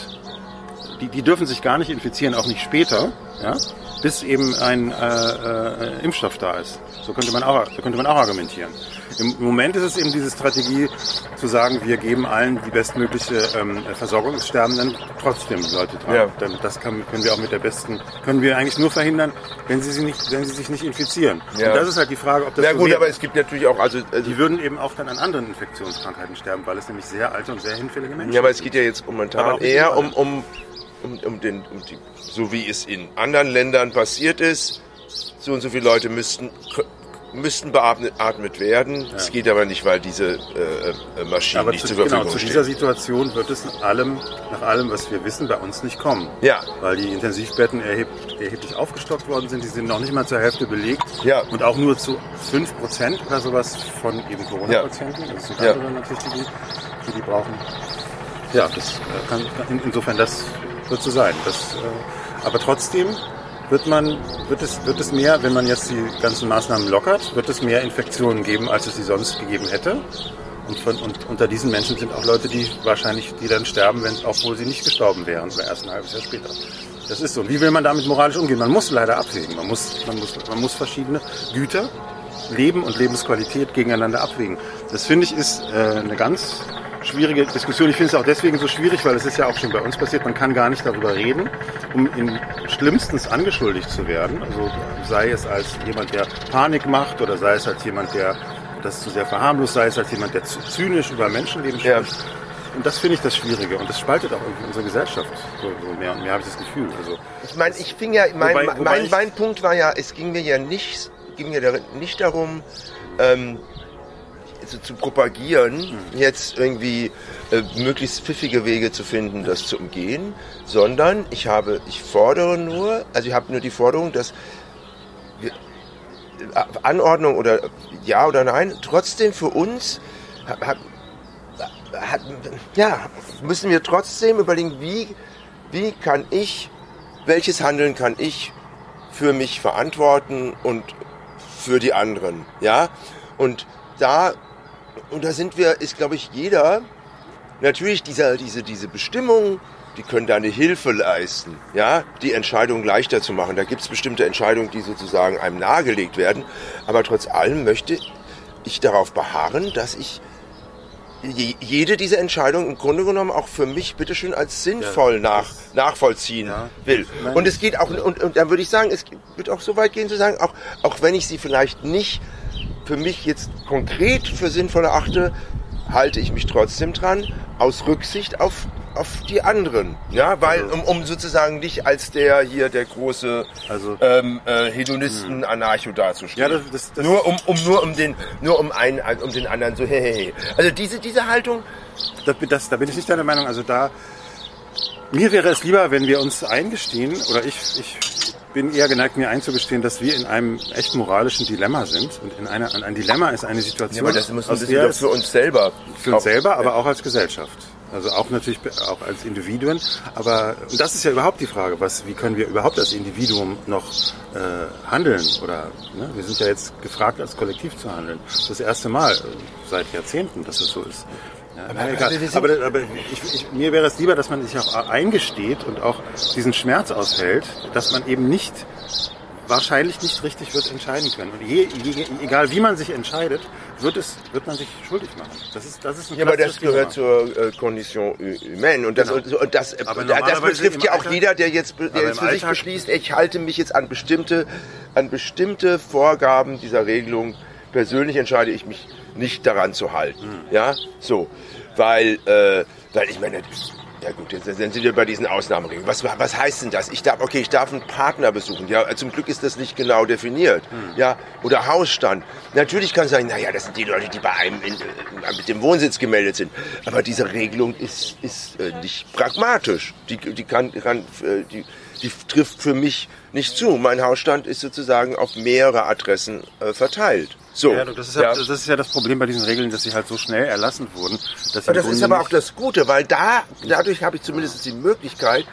die, die dürfen sich gar nicht infizieren, auch nicht später, ja, bis eben ein äh, äh, Impfstoff da ist. So könnte man auch, so könnte man auch argumentieren. Im Moment ist es eben diese Strategie zu sagen, wir geben allen die bestmögliche ähm, Versorgung. Es sterben dann trotzdem Leute dran. Ja. Dann, das kann, können wir auch mit der besten, können wir eigentlich nur verhindern, wenn sie, sie nicht, wenn sie sich nicht infizieren. Ja. Und das ist halt die Frage, ob das so gut, wäre. aber es gibt natürlich auch, also, also Die würden eben auch dann an anderen Infektionskrankheiten sterben, weil es nämlich sehr alte und sehr hinfällige Menschen Ja, aber es sind. geht ja jetzt momentan eher um, um, um, um den, um die, so wie es in anderen Ländern passiert ist, so und so viele Leute müssten, müssten beatmet atmet werden. Es geht aber nicht, weil diese äh, äh, Maschinen Aber nicht zu, zur genau, Verfügung zu dieser stehen. Situation wird es nach allem, nach allem, was wir wissen, bei uns nicht kommen. Ja. Weil die Intensivbetten erheb, erheblich aufgestockt worden sind. Die sind noch nicht mal zur Hälfte belegt. Ja. Und auch nur zu 5% oder sowas von eben Corona-Patienten. Das sind Ja. andere natürlich, die, die die brauchen. Ja, das äh, kann, in, insofern das wird so sein. Das, äh, aber trotzdem wird man, wird es, wird es mehr, wenn man jetzt die ganzen Maßnahmen lockert, wird es mehr Infektionen geben, als es sie sonst gegeben hätte. Und, von, und unter diesen Menschen sind auch Leute, die wahrscheinlich, die dann sterben, wenn, obwohl sie nicht gestorben wären, erst ein halbes Jahr später. Das ist so. Und wie will man damit moralisch umgehen? Man muss leider abwägen. Man muss, man muss, man muss verschiedene Güter, Leben und Lebensqualität gegeneinander abwägen. Das finde ich ist äh, eine ganz schwierige Diskussion. Ich finde es auch deswegen so schwierig, weil es ist ja auch schon bei uns passiert. Man kann gar nicht darüber reden, um in schlimmstens angeschuldigt zu werden. Also sei es als jemand, der Panik macht oder sei es als jemand, der das zu sehr verharmlost, sei es als jemand, der zu zynisch über Menschenleben Ja. spricht. Und das finde ich das Schwierige. Und das spaltet auch irgendwie unsere Gesellschaft. So, so mehr und mehr habe ich das Gefühl. Also, Ich meine, ich fing ja, mein, Wobei- wobei mein, mein Punkt war ja, es ging mir ja nicht, ging mir nicht darum, ähm, so zu propagieren, jetzt irgendwie äh, möglichst pfiffige Wege zu finden, das zu umgehen, sondern ich habe, ich fordere nur, also ich habe nur die Forderung, dass wir, äh, Anordnung oder ja oder nein, trotzdem für uns hat, hat, ja, müssen wir trotzdem überlegen, wie, wie kann ich, welches Handeln kann ich für mich verantworten und für die anderen, ja? Und da, und da sind wir, ist glaube ich jeder, natürlich dieser, diese, diese Bestimmung, die können da eine Hilfe leisten, ja, die Entscheidung leichter zu machen. Da gibt es bestimmte Entscheidungen, die sozusagen einem nahegelegt werden. Aber trotz allem möchte ich darauf beharren, dass ich je- jede dieser Entscheidungen im Grunde genommen auch für mich bitteschön als sinnvoll nach, nachvollziehen Ja. will. Und es geht auch, und, und dann würde ich sagen, es wird auch so weit gehen zu sagen, auch, auch wenn ich sie vielleicht nicht für mich jetzt konkret für sinnvoll erachte, halte ich mich trotzdem dran, aus Rücksicht auf, auf die anderen. Ja, weil, um, um sozusagen nicht als der hier, der große Also- ähm, äh, Hedonisten Anarcho dazustehen. Ja, das- das- das- nur um, um nur um den, nur um einen, um den anderen so, hey, hey, hey. Also diese, diese Haltung, das, das, da bin ich nicht deiner Meinung. Also da, mir wäre es lieber, wenn wir uns eingestehen, oder ich, ich bin eher geneigt, mir einzugestehen, dass wir in einem echt moralischen Dilemma sind. Und in einer, ein Dilemma ist eine Situation, aber das müssen wir der doch für uns selber. für uns selber, aber auch als Gesellschaft. Also auch natürlich auch als Individuen. Aber und das ist ja überhaupt die Frage, was, wie können wir überhaupt als Individuum noch äh, handeln? Oder ne? wir sind ja jetzt gefragt, als Kollektiv zu handeln. Das ist das erste Mal äh, seit Jahrzehnten, dass es so ist. Egal. also aber aber ich, ich, mir wäre es lieber, dass man sich auch eingesteht und auch diesen Schmerz aushält, dass man eben nicht wahrscheinlich nicht richtig wird entscheiden können. Und je, je, egal wie man sich entscheidet, wird, es, wird man sich schuldig machen. Das ist, das ist ein Ja, aber das klassisches gehört zur äh, Condition humaine. Und das, Genau. und das, Aber das normalerweise betrifft ja auch Alltag- jeder, der jetzt, der jetzt für sich Alltag- beschließt, ich halte mich jetzt an bestimmte, an bestimmte Vorgaben dieser Regelung. Persönlich entscheide ich mich nicht daran zu halten. Hm. Ja, so. Weil, äh, weil ich meine, ja gut, jetzt sind wir bei diesen Ausnahmeregeln. Was, was heißt denn das? Ich darf, okay, ich darf einen Partner besuchen. Ja, zum Glück ist das nicht genau definiert. Hm. Ja, oder Hausstand. Natürlich kann ich sagen, naja, das sind die Leute, die bei einem in, äh, mit dem Wohnsitz gemeldet sind. Aber diese Regelung ist, ist äh, nicht pragmatisch. Die, die kann, kann äh, die, die trifft für mich nicht zu. Mein Hausstand ist sozusagen auf mehrere Adressen äh, verteilt. So. Ja, das, ist ja, das ist ja das Problem bei diesen Regeln, dass sie halt so schnell erlassen wurden. Aber das ist Grunde aber nicht- auch das Gute, weil da, dadurch habe ich zumindest die Möglichkeit,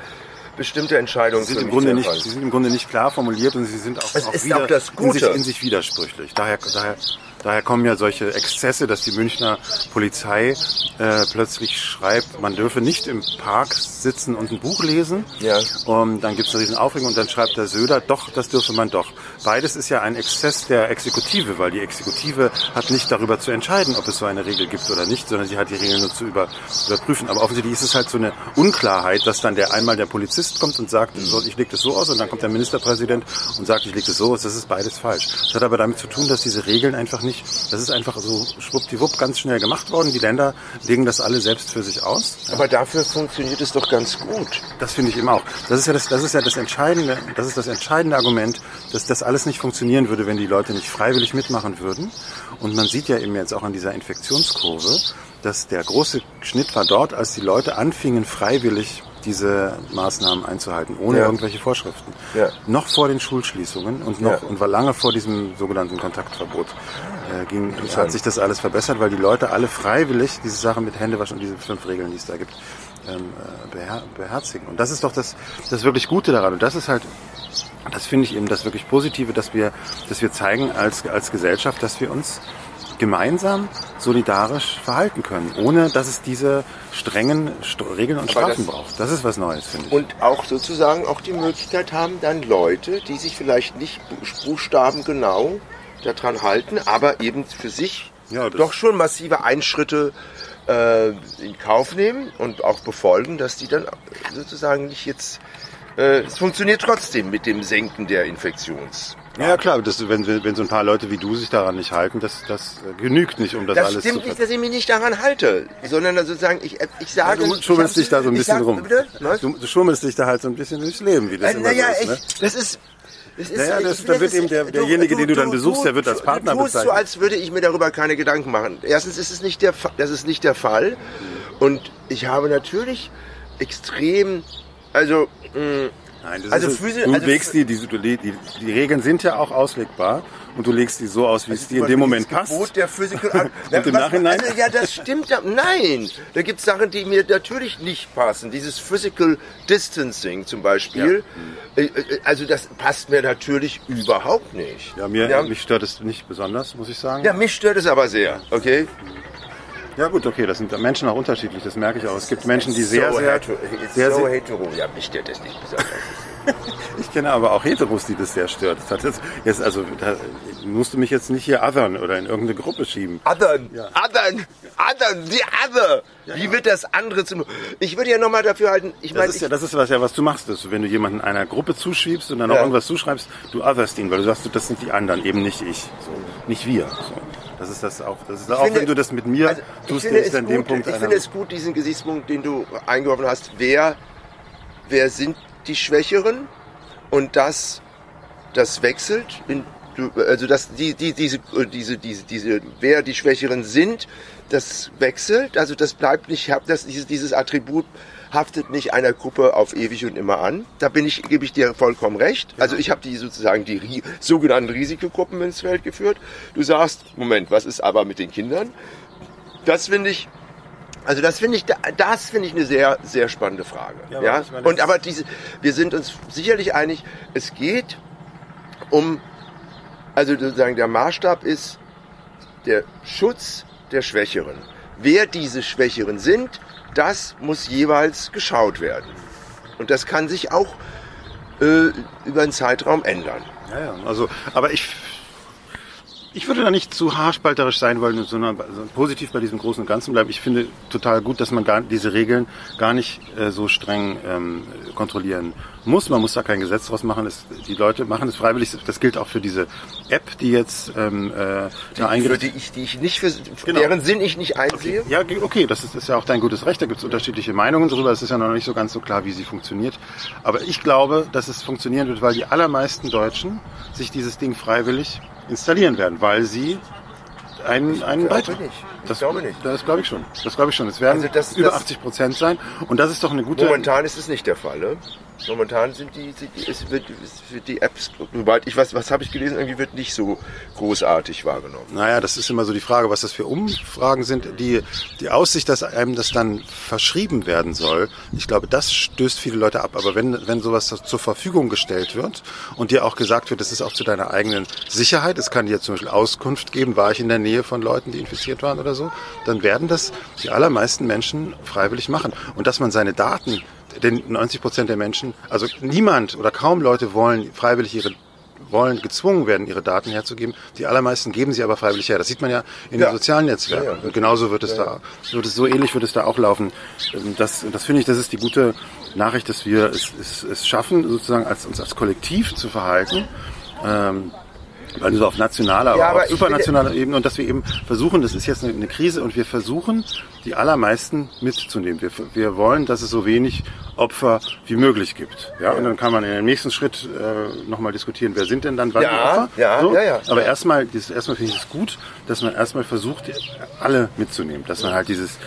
bestimmte Entscheidungen Sie sind, im Grunde zu nicht, sie sind im Grunde nicht klar formuliert und sie sind auch, Es auch, ist wieder auch in, sich, in sich widersprüchlich. Daher, daher, daher kommen ja solche Exzesse, dass die Münchner Polizei äh, plötzlich schreibt, man dürfe nicht im Park sitzen und ein Buch lesen. Ja. Und dann gibt es eine riesen Aufregung und dann schreibt der Söder, doch, das dürfe man doch. Beides ist ja ein Exzess der Exekutive, weil die Exekutive hat nicht darüber zu entscheiden, ob es so eine Regel gibt oder nicht, sondern sie hat die Regeln nur zu über, überprüfen. Aber offensichtlich ist es halt so eine Unklarheit, dass dann der einmal der Polizist kommt und sagt, so, ich lege das so aus und dann kommt der Ministerpräsident und sagt, ich lege das so aus. Das ist beides falsch. Das hat aber damit zu tun, dass diese Regeln einfach nicht, das ist einfach so schwuppdiwupp ganz schnell gemacht worden. Die Länder legen das alle selbst für sich aus. Aber dafür funktioniert es doch ganz gut. Das finde ich eben auch. Das ist ja das, das ist ja das entscheidende, das ist das entscheidende Argument, dass das alles nicht funktionieren würde, wenn die Leute nicht freiwillig mitmachen würden. Und man sieht ja eben jetzt auch an dieser Infektionskurve, dass der große Schnitt war dort, als die Leute anfingen, freiwillig diese Maßnahmen einzuhalten, ohne Ja. irgendwelche Vorschriften. Ja. Noch vor den Schulschließungen und noch Ja. und war lange vor diesem sogenannten Kontaktverbot äh, ging, hat sich das alles verbessert, weil die Leute alle freiwillig diese Sache mit Händewaschen und diese fünf Regeln, die es da gibt, ähm, äh, beher beherzigen. Und das ist doch das, das wirklich Gute daran. Und das ist halt, das finde ich eben das wirklich Positive, dass wir, dass wir zeigen als, als Gesellschaft, dass wir uns gemeinsam solidarisch verhalten können, ohne dass es diese strengen St Regeln und Aber Strafen das- braucht. Das ist was Neues, finde ich. Und auch sozusagen auch die Möglichkeit haben, dann Leute, die sich vielleicht nicht bu- buchstabengenau daran halten, aber eben für sich Ja, doch schon massive Einschritte äh, in Kauf nehmen und auch befolgen, dass die dann sozusagen nicht jetzt. Äh, es funktioniert trotzdem mit dem Senken der Infektions. Ja, klar, das, wenn, wenn so ein paar Leute wie du sich daran nicht halten, das, das äh, genügt nicht, um das, Das alles stimmt zu nicht, dass ich mich nicht daran halte, sondern sozusagen, ich, ich sage. Du schummelst ich dich da so ein bisschen sag- rum. Bitte? Du, du schummelst dich da halt so ein bisschen durchs Leben, wie das Äh, immer naja, so ist. Ne? ich, das ist. Das ist Naja, das- da wird ist- eben der- derjenige, den du dann besuchst, der wird als Partner du tust so, bezeichnet. als würde ich mir darüber keine Gedanken machen. Erstens ist es nicht der, das ist nicht der Fall. Und ich habe natürlich extrem, also, mh, Nein, das Also ist, Physi- du also legst die, die, die, die Regeln sind ja auch auslegbar und du legst die so aus, wie es dir in dem Moment das passt. Gebot der Physical Art. Und im Nachhinein? Also, ja, das stimmt. ja- Nein, da gibt es Sachen, die mir natürlich nicht passen. Dieses Physical Distancing zum Beispiel. Äh, äh, Also das passt mir natürlich überhaupt nicht. Ja, mir, ja, mich stört es nicht besonders, muss ich sagen. ja, mich stört es aber sehr. Okay. Ja gut, okay, das sind Menschen auch unterschiedlich, das merke ich auch. Es gibt Menschen, die sehr, so sehr, sehr, so hetero. Ja, mich stört das nicht besonders. ich kenne aber auch Heteros, die das sehr stört. Das hat jetzt, jetzt also, da musst du mich jetzt nicht hier othern oder in irgendeine Gruppe schieben. Othern, othern, othern, die other. Wie wird das andere zum... Ich würde ja nochmal dafür halten, ich Das meine, ist ja, das ist was ja, was du machst, ist, wenn du jemanden einer Gruppe zuschiebst und dann auch Ja. irgendwas zuschreibst, du otherst ihn, weil du sagst, das sind die anderen, eben nicht ich, so, nicht wir. So. Das ist das auch, das ist auch, finde- wenn du das mit mir Also, tust, finde, ist an dem gut, Punkt ich finde es gut, diesen Gesichtspunkt, den du eingeworfen hast. Wer, wer sind die Schwächeren? Und das, das wechselt. In, also dass die, die, diese, diese, diese, diese, wer die Schwächeren sind, das wechselt. Also das bleibt nicht, das, dieses, dieses Attribut haftet nicht einer Gruppe auf ewig und immer an. Da bin ich, gebe ich dir vollkommen recht. Also ich habe die sozusagen die sogenannten Risikogruppen ins Feld geführt. Du sagst, Moment, was ist aber mit den Kindern? Das finde ich, also das finde ich, das finde ich eine sehr, sehr spannende Frage. Ja, Ja, meine, und aber diese, wir sind uns sicherlich einig, es geht um, also sozusagen der Maßstab ist der Schutz der Schwächeren. Wer diese Schwächeren sind, das muss jeweils geschaut werden. Und das kann sich auch äh, über einen Zeitraum ändern. Ja, ja. Also, aber ich, ich würde da nicht zu haarspalterisch sein wollen, sondern positiv bei diesem Großen und Ganzen bleiben. Ich finde total gut, dass man gar, diese Regeln gar nicht äh, so streng ähm, kontrollieren muss. Man muss da kein Gesetz draus machen. Es, die Leute machen es freiwillig. Das gilt auch für diese App, die jetzt ähm, äh, Die, da eingerichtet die ich, die ich nicht für, Genau. deren Sinn ich nicht einsehe. Ja, ge- okay, das ist, ist ja auch dein gutes Recht. Da gibt es unterschiedliche Meinungen darüber. Es ist ja noch nicht so ganz so klar, wie sie funktioniert. Aber ich glaube, dass es funktionieren wird, weil die allermeisten Deutschen sich dieses Ding freiwillig installieren werden, weil sie einen, einen Beitrag. nicht. Ich Das, glaube nicht. Das glaube ich schon. Das glaube ich schon. Es werden Also das- über das- 80 Prozent sein. Und das ist doch eine gute. Momentan ist es nicht der Fall. Ne? Momentan sind die, die es wird, es wird die Apps, soweit ich was, was habe ich gelesen, irgendwie wird nicht so großartig wahrgenommen. Naja, das ist immer so die Frage, was das für Umfragen sind. Die, die Aussicht, dass einem das dann verschrieben werden soll, ich glaube, das stößt viele Leute ab. Aber wenn, wenn sowas zur Verfügung gestellt wird und dir auch gesagt wird, das ist auch zu deiner eigenen Sicherheit, es kann dir zum Beispiel Auskunft geben, war ich in der Nähe von Leuten, die infiziert waren oder so, dann werden das die allermeisten Menschen freiwillig machen. Und dass man seine Daten, denn 90 Prozent der Menschen, also niemand oder kaum Leute wollen freiwillig ihre wollen gezwungen werden, ihre Daten herzugeben. Die allermeisten geben sie aber freiwillig her. Das sieht man ja in Ja. den sozialen Netzwerken. Ja, ja. Und genauso wird es da, wird es so ähnlich wird es da auch laufen. Ähm, Das, das finde ich, das ist die gute Nachricht, dass wir es, es, es schaffen, sozusagen als, uns als Kollektiv zu verhalten. Ähm, also auf nationaler, Ja, aber ich supranationaler Ebene und dass wir eben versuchen, das ist jetzt eine, eine Krise und wir versuchen, die allermeisten mitzunehmen. Wir, wir wollen, dass es so wenig Opfer wie möglich gibt. Ja, und dann kann man in dem nächsten Schritt äh, nochmal diskutieren, wer sind denn dann wann Ja, die Opfer? ja, so. ja, ja. Aber erstmal, das, erstmal finde ich es gut, dass man erstmal versucht, alle mitzunehmen. Dass man halt dieses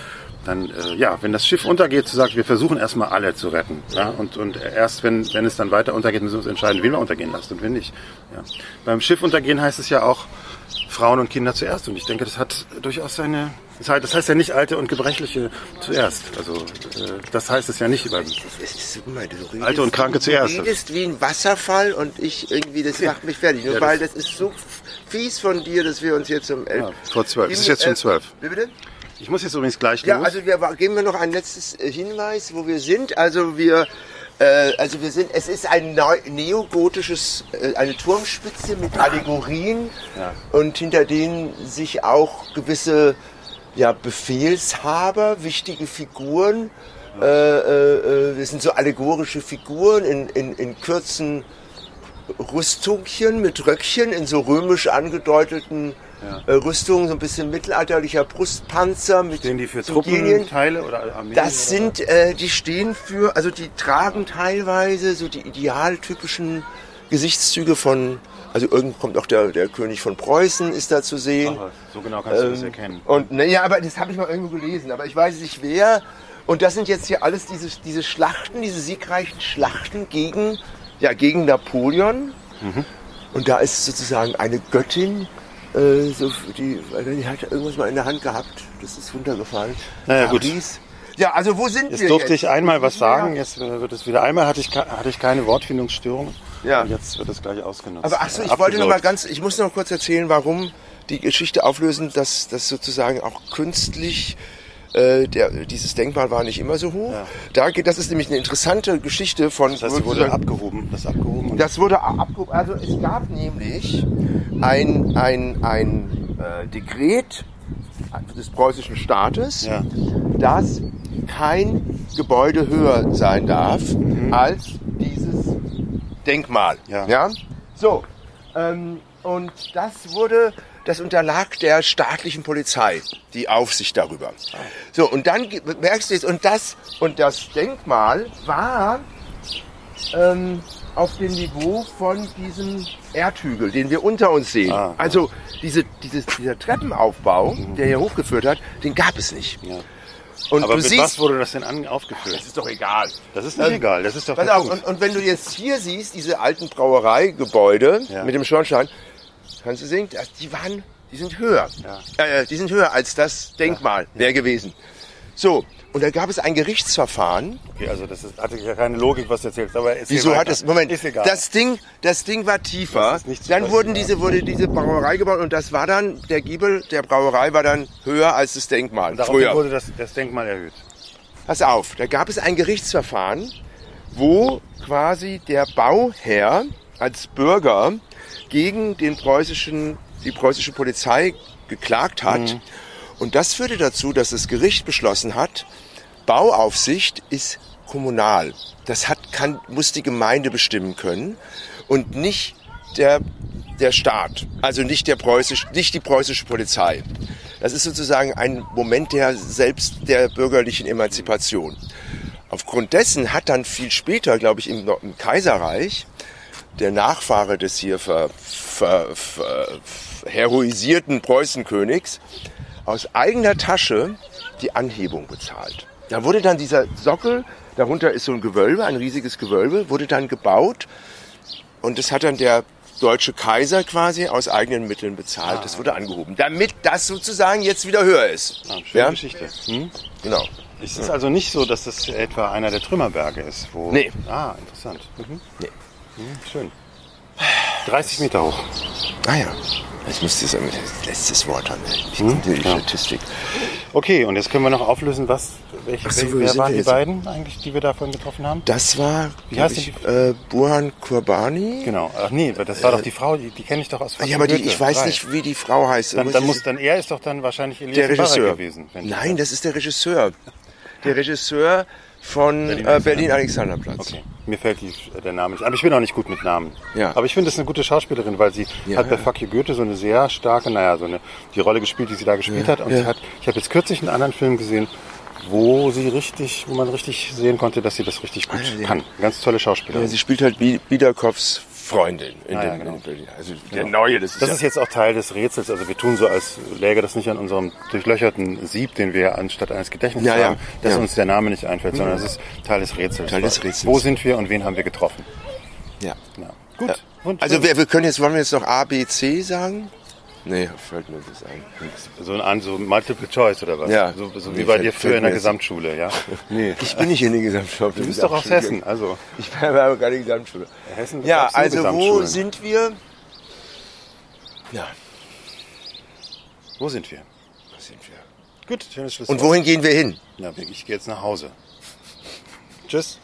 dann, äh, ja, wenn das Schiff untergeht, zu sagen, wir versuchen erstmal alle zu retten. Ja? Und, und erst wenn, wenn es dann weiter untergeht, müssen wir uns entscheiden, wen wir untergehen lassen und wen nicht. Ja. Beim Schiff untergehen heißt es ja auch Frauen und Kinder zuerst. Und ich denke, das hat durchaus seine, das heißt, das heißt ja nicht Alte und Gebrechliche zuerst. Also äh, das heißt es ja nicht redest, Alte und Kranke zuerst. Du redest wie ein Wasserfall und ich irgendwie, das macht mich fertig. Nur Ja, weil das- das ist so fies von dir, dass wir uns jetzt um elf... Ja, vor zwölf. Es ist jetzt schon zwölf. Wie bitte? Ich muss jetzt übrigens gleich Ja, los. also wir geben wir noch ein letztes äh, Hinweis, wo wir sind. Also wir, äh, also wir sind, es ist ein neogotisches, äh, eine Turmspitze mit Allegorien Ja. und hinter denen sich auch gewisse ja, Befehlshaber, wichtige Figuren. Äh, äh, äh, das sind so allegorische Figuren in, in, in kürzen Rüstungchen mit Röckchen in so römisch angedeuteten äh, Rüstungen, so ein bisschen mittelalterlicher Brustpanzer mit Stehen die für Genien. Truppenteile oder Armeen? Das sind, äh, die stehen für, also die tragen teilweise so die idealtypischen Gesichtszüge von, also irgendwo kommt auch der, der König von Preußen ist da zu sehen. Ach, so genau kannst du das Ähm, erkennen. Und naja, aber das habe ich mal irgendwo gelesen, aber ich weiß nicht wer. Und das sind jetzt hier alles diese, diese Schlachten, diese siegreichen Schlachten gegen, ja, gegen Napoleon. Mhm. Und da ist sozusagen eine Göttin, äh, so, die, die hat irgendwas mal in der Hand gehabt. Das ist runtergefallen. Naja, gut. Paris. Ja, also wo sind Jetzt wir durfte jetzt? ich einmal was sagen, jetzt wird es wieder. Einmal hatte ich, hatte ich keine Wortfindungsstörung. Ja. Und jetzt wird es gleich ausgenutzt. Aber ach so, Äh, ich wollte noch mal ganz, ich muss noch kurz erzählen, warum die Geschichte auflösen, dass das sozusagen auch künstlich äh, der, dieses Denkmal war nicht immer so hoch. Ja. Da das ist nämlich eine interessante Geschichte von. Das heißt, wurde abgehoben. Das abgehoben. Das wurde abgehoben. Also es gab nämlich ein, ein, ein äh, Dekret des preußischen Staates, Ja. dass kein Gebäude höher sein darf als dieses Denkmal. Ja. So. Ähm, und das wurde, das unterlag der staatlichen Polizei, die Aufsicht darüber. So, und dann merkst du jetzt, und das, und das Denkmal war ähm, auf dem Niveau von diesem Erdhügel, den wir unter uns sehen. Ah, also diese, dieses, dieser Treppenaufbau, der hier hochgeführt hat, den gab es nicht. Ja. Und Aber du mit siehst, was wurde das denn an, aufgeführt? das ist doch egal. Das ist nicht Ähm, egal. Das ist doch Pass auf, und, und wenn du jetzt hier siehst, diese alten Brauereigebäude Ja. mit dem Schornstein, kannst du sehen, dass die waren, die sind höher. Ja. Äh, die sind höher als das Denkmal wäre gewesen. So, und da gab es ein Gerichtsverfahren. Okay, also das ist, hatte ja keine Logik, was du erzählst. Aber Wieso weiter. hat es, Moment, Ist egal. das Ding, das Ding war tiefer. Das dann wurden ja. diese, wurde diese Brauerei gebaut und das war dann, der Giebel der Brauerei war dann höher als das Denkmal. Daraufhin früher. wurde das, das Denkmal erhöht. Pass auf, da gab es ein Gerichtsverfahren, wo quasi der Bauherr als Bürger gegen den preußischen, die preußische Polizei geklagt hat. Und das führte dazu, dass das Gericht beschlossen hat, Bauaufsicht ist kommunal. Das hat, kann, muss die Gemeinde bestimmen können und nicht der, der Staat, also nicht, der preußisch, nicht die preußische Polizei. Das ist sozusagen ein Moment der selbst der bürgerlichen Emanzipation. Aufgrund dessen hat dann viel später, glaube ich, im, im Kaiserreich der Nachfahre des hier ver, ver, ver, heroisierten Preußenkönigs aus eigener Tasche die Anhebung bezahlt. Da wurde dann dieser Sockel, darunter ist so ein Gewölbe, ein riesiges Gewölbe, wurde dann gebaut und das hat dann der deutsche Kaiser quasi aus eigenen Mitteln bezahlt. Das wurde angehoben, damit das sozusagen jetzt wieder höher ist. Ah, schöne Ja? Geschichte. Hm? Genau. Es ist also nicht so, dass das etwa einer der Trümmerberge ist. Wo Nee. Ah, interessant. Mhm. Nee. Mhm, schön. 30 Meter hoch. Ah ja. Jetzt müsste es das letztes Wort haben. Die, Hm? die Ja. Statistik. Okay, und jetzt können wir noch auflösen, was, welche, Ach so, welche wer waren die beiden eigentlich, die wir davon getroffen haben? Das war, Wie heißt ich, denn äh, Burhan Kurbani. Genau. Ach nee, das war doch die Frau, die, die kenne ich doch aus Ja, aber die, ich weiß nicht, wie die Frau heißt. Dann, dann, ich- muss, dann er ist doch dann wahrscheinlich Elias der Regisseur Mbarek gewesen. ich Nein, das ist der Regisseur. Der Regisseur von Berlin- äh, Berlin-Alexanderplatz. Okay, mir fällt die, der Name nicht. Aber ich bin auch nicht gut mit Namen. Ja. Aber ich finde, das ist eine gute Schauspielerin, weil sie Ja, hat bei ja. Fuck You Goethe so eine sehr starke, naja, so eine, die Rolle gespielt, die sie da gespielt hat. Und ja. sie hat, ich habe jetzt kürzlich einen anderen Film gesehen, wo sie richtig, wo man richtig sehen konnte, dass sie das richtig gut ja, ja. kann. Ganz tolle Ja, Schauspielerin. sie spielt halt Bi- Biederkoffs Freundin in, Ah, ja, dem, genau. in Berlin. Also der neue, das ist, Das ja, ist jetzt auch Teil des Rätsels. Also wir tun so, als läge das nicht an unserem durchlöcherten Sieb, den wir anstatt eines Gedächtnisses Ja, ja, haben, dass ja. uns der Name nicht einfällt, sondern es ist Teil des Rätsels. Teil des Rätsels. Wo sind wir und wen haben wir getroffen? ja. Ja. Gut. Ja. Also wir, wir können jetzt, wollen wir jetzt noch A, B, C sagen? Nee, fällt mir das ein. So ein an, so Multiple Choice oder was? Ja. So, so Nee, wie bei dir früher in der Gesamtschule, ja? Nee. Ich bin nicht in der Gesamtschule. Du bist doch aus Hessen, also. Ich bin aber gar nicht Gesamtschule. Hessen Ja, also wo sind wir? Ja, Wo sind wir? wo sind wir? Gut, schönes Schlusswort. Und wohin gehen wir hin? Ja, ich gehe jetzt nach Hause. Tschüss.